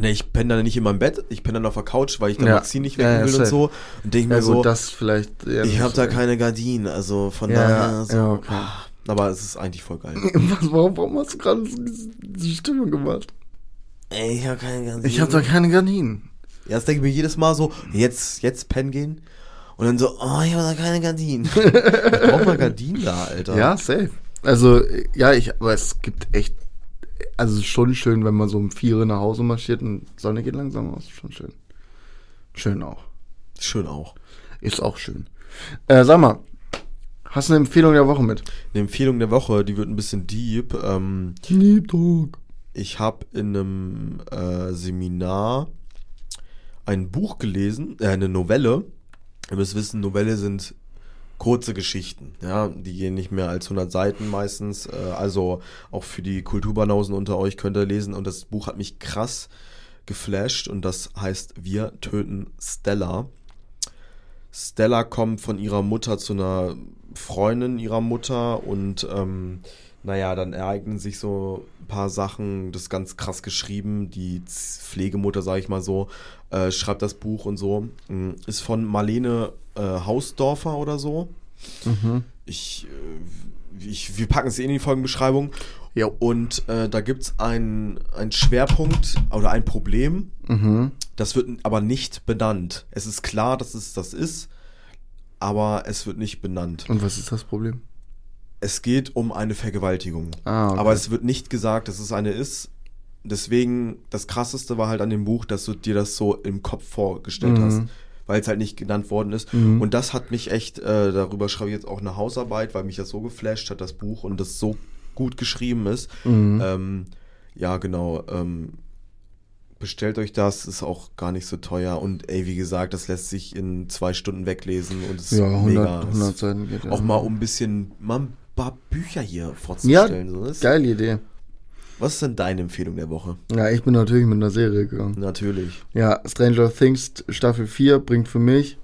Nee, ich penne dann nicht in meinem Bett, ich penne dann auf der Couch, weil ich dann Ja. Maxine nicht Ja, wecken ja, will und safe. so. Und denke Ja, mir so, das vielleicht. ich habe da keine Gardinen, also von Ja, daher ja, so. ja, okay. ah, Aber es ist eigentlich voll geil. Was, warum, warum hast du gerade so diese- Stimmung gemacht? Ey, ich habe keine Gardinen. Ich habe da keine Gardinen. Ja, das denke ich mir jedes Mal so, jetzt, jetzt pennen gehen. Und dann so, oh, ich habe da keine Gardinen. ich brauch mal Gardinen da, Alter. Ja, safe. Also, ja, ich, aber es gibt echt, also es ist schon schön, wenn man so um vier nach Hause marschiert und Sonne geht langsam aus. Schon schön. Schön auch. Schön auch. Ist auch schön. Äh, sag mal, hast du eine Empfehlung der Woche mit? Eine Empfehlung der Woche, die wird ein bisschen deep. Ähm, Deep Talk. Ich habe in einem äh, Seminar ein Buch gelesen, äh, eine Novelle. Ihr müsst wissen, Novelle sind kurze Geschichten, ja, die gehen nicht mehr als 100 Seiten meistens, äh, also auch für die Kulturbanausen unter euch könnt ihr lesen. Und das Buch hat mich krass geflasht. Und das heißt Wir töten Stella. Stella kommt von ihrer Mutter zu einer Freundin ihrer Mutter. Und ähm, naja, dann ereignen sich so ein paar Sachen, das ist ganz krass geschrieben. Die Pflegemutter, sage ich mal so, äh, schreibt das Buch und so. Mm, Ist von Marlene äh, Hausdorfer oder so. Ich, äh, ich, wir packen es eh in die Folgenbeschreibung. Jo. Und äh, da gibt es einen Schwerpunkt oder ein Problem, Mhm. das wird aber nicht benannt. Es ist klar, dass es das ist, aber es wird nicht benannt. Und was ist das Problem? Es geht um eine Vergewaltigung. Ah, okay. Aber es wird nicht gesagt, dass es eine ist. Deswegen, das krasseste war halt an dem Buch, dass du dir das so im Kopf vorgestellt Mhm. hast. Weil es halt nicht genannt worden ist. Mhm. Und das hat mich echt, äh, darüber schreibe ich jetzt auch eine Hausarbeit, weil mich das so geflasht hat, das Buch, und das so gut geschrieben ist. Mhm. Ähm, ja, genau. Ähm, bestellt euch das, ist auch gar nicht so teuer. Und ey, wie gesagt, das lässt sich in zwei Stunden weglesen und ist ja, 100, mega. 100 Seiten geht ja. Auch mal um ein bisschen, mal ein paar Bücher hier vorzustellen. so. Das- Geile Idee. Was ist denn deine Empfehlung der Woche? Ja, ich bin natürlich mit einer Serie gegangen. Natürlich. Ja, Stranger Things Staffel 4 bringt für mich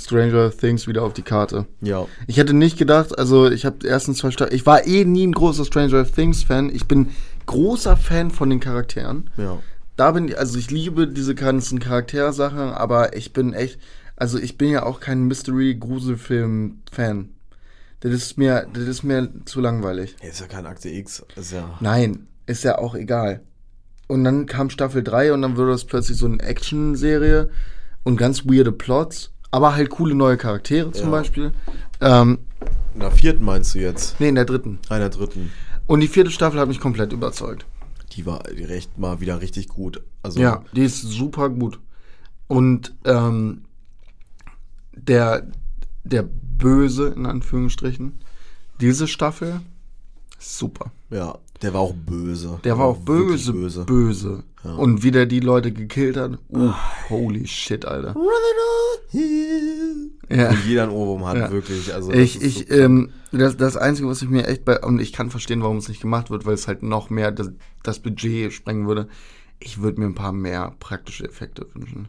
Stranger Things wieder auf die Karte. Ja. Ich hätte nicht gedacht, also ich habe die ersten zwei Staffeln, ich war eh nie ein großer Stranger Things Fan. Ich bin großer Fan von den Charakteren. Ja. Da bin ich, also ich liebe diese ganzen Charaktersachen, aber ich bin echt, also ich bin ja auch kein Mystery-Gruselfilm-Fan. Das ist mir, das ist mir zu langweilig. Ist ja kein Akte X. Ist ja. Nein, ist ja auch egal. Und dann kam Staffel 3 und dann wurde das plötzlich so eine Action-Serie und ganz weirde Plots, aber halt coole neue Charaktere zum Ja. Beispiel. Ähm, In der vierten meinst du jetzt? nee, in der dritten. Einer dritten. Und die vierte Staffel hat mich komplett überzeugt. Die war recht mal wieder richtig gut. Also, Ja, die ist super gut. Und ähm, der, der Böse, in Anführungsstrichen, diese Staffel, super. ja, der war auch böse. Der war auch böse, böse. böse. Und wie der die Leute gekillt hat, uh, holy shit, Alter. Ja. Und jeder ein Ohrwurm hat, Ja. wirklich. Also, das Ich, ich, so- ähm, das, das Einzige, was ich mir echt bei, und ich kann verstehen, warum es nicht gemacht wird, weil es halt noch mehr das, das Budget sprengen würde. Ich würde mir ein paar mehr praktische Effekte wünschen.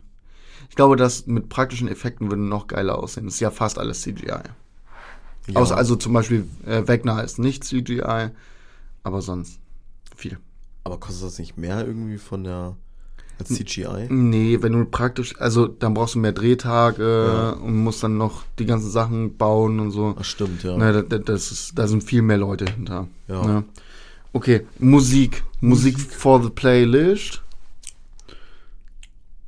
Ich glaube, dass mit praktischen Effekten würde noch geiler aussehen. Das ist ja fast alles CGI. ja. Außer, also zum Beispiel äh, Wegner ist nicht CGI, aber sonst viel. Aber kostet das nicht mehr irgendwie von der als CGI? Nee, wenn du praktisch, also dann brauchst du mehr Drehtage Ja. und musst dann noch die ganzen Sachen bauen und so. Ach, stimmt, ja. Ne, da, da, das ist, da sind viel mehr Leute hinter. Ja. Ne? Okay, Musik. Musik for the Playlist.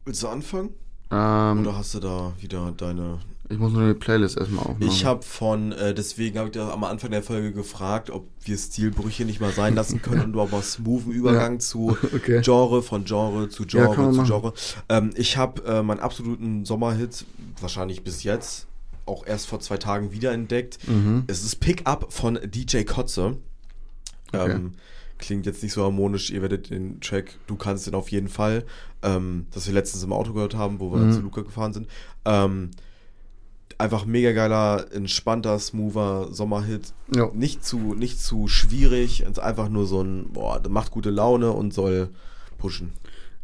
Willst du anfangen? Ähm, Oder hast du da wieder deine ich muss nur die Playlist erstmal aufmachen. Ich habe von, äh, deswegen habe ich da am Anfang der Folge gefragt, ob wir Stilbrüche nicht mal sein lassen können und überhaupt mal smoothen Übergang Ja. zu Okay. Genre, von Genre zu Ja, Genre man zu. Genre. Ähm, ich habe äh, meinen absoluten Sommerhit, wahrscheinlich bis jetzt, auch erst vor zwei Tagen wiederentdeckt. Mhm. Es ist Pick Up von DJ Kotze. Okay. Ähm, klingt jetzt nicht so harmonisch, ihr werdet den Track, du kannst den auf jeden Fall, ähm, das wir letztens im Auto gehört haben, wo wir Mhm. zu Luca gefahren sind. Ähm, einfach mega geiler, entspannter, smoother Sommerhit. Ja. Nicht zu, nicht zu schwierig, es ist einfach nur so ein, boah, der macht gute Laune und soll pushen.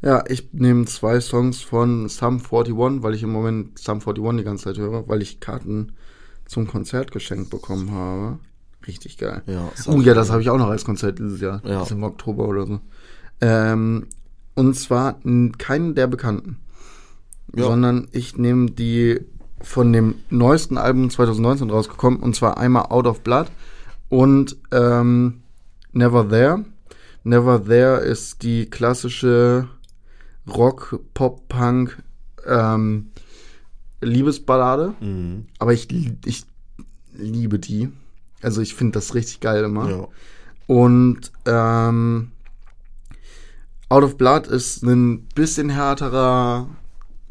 ja, ich nehme zwei Songs von Sum 41, weil ich im Moment Sum 41 die ganze Zeit höre, weil ich Karten zum Konzert geschenkt bekommen habe. Richtig geil. Ja, Oh ja, das habe ich auch noch als Konzert dieses Jahr. Ja. Das ist im Oktober oder so. Ähm, und zwar keinen der Bekannten. Ja. Sondern ich nehme die von dem neuesten Album 2019 rausgekommen. Und zwar einmal Out of Blood und ähm, Never There. Never There ist die klassische Rock, Pop, Punk ähm, Liebesballade, Mhm. aber ich, ich liebe die. Also ich finde das richtig geil immer. Ja. Und ähm, Out of Blood ist ein bisschen härterer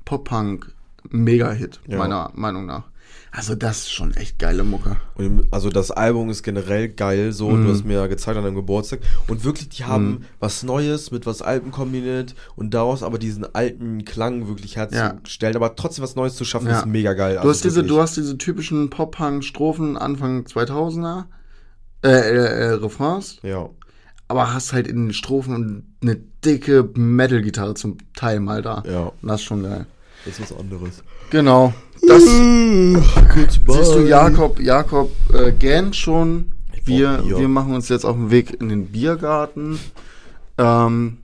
Pop-Punk-Mega-Hit, Ja. meiner Meinung nach. Also das ist schon echt geile Mucke. Und, also das Album ist generell geil, so, Mhm. du hast mir ja gezeigt an deinem Geburtstag. Und wirklich, die haben was Neues mit was Alten kombiniert und daraus aber diesen alten Klang wirklich herzustellen, aber trotzdem was Neues zu schaffen, Ja. ist mega geil. Du hast diese, du hast diese typischen Pop-Punk-Strophen Anfang 2000er, äh, äh, äh, Refrains, Ja. aber hast halt in den Strophen eine dicke Metal-Gitarre zum Teil mal da. Ja, Und das ist schon geil. das ist was anderes. Genau. Das siehst du Jakob, Jakob äh, gähnt schon. Wir, wir machen uns jetzt auf den Weg in den Biergarten. Ähm,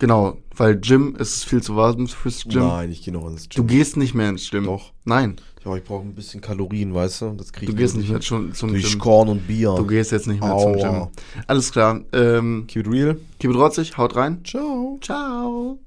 genau, weil Gym ist viel zu warm fürs Gym. Nein, ich gehe noch ins Du Gym. gehst nicht mehr ins Gym. Doch. Nein, Ja, ich brauche ein bisschen Kalorien, weißt du? Das krieg du gehst nicht mehr schon zum durch Gym. Korn und Bier. Du gehst jetzt nicht mehr zum Aua. Gym. Alles klar. Ähm, Keep it real. keep it rotzig, haut rein. Ciao. Ciao.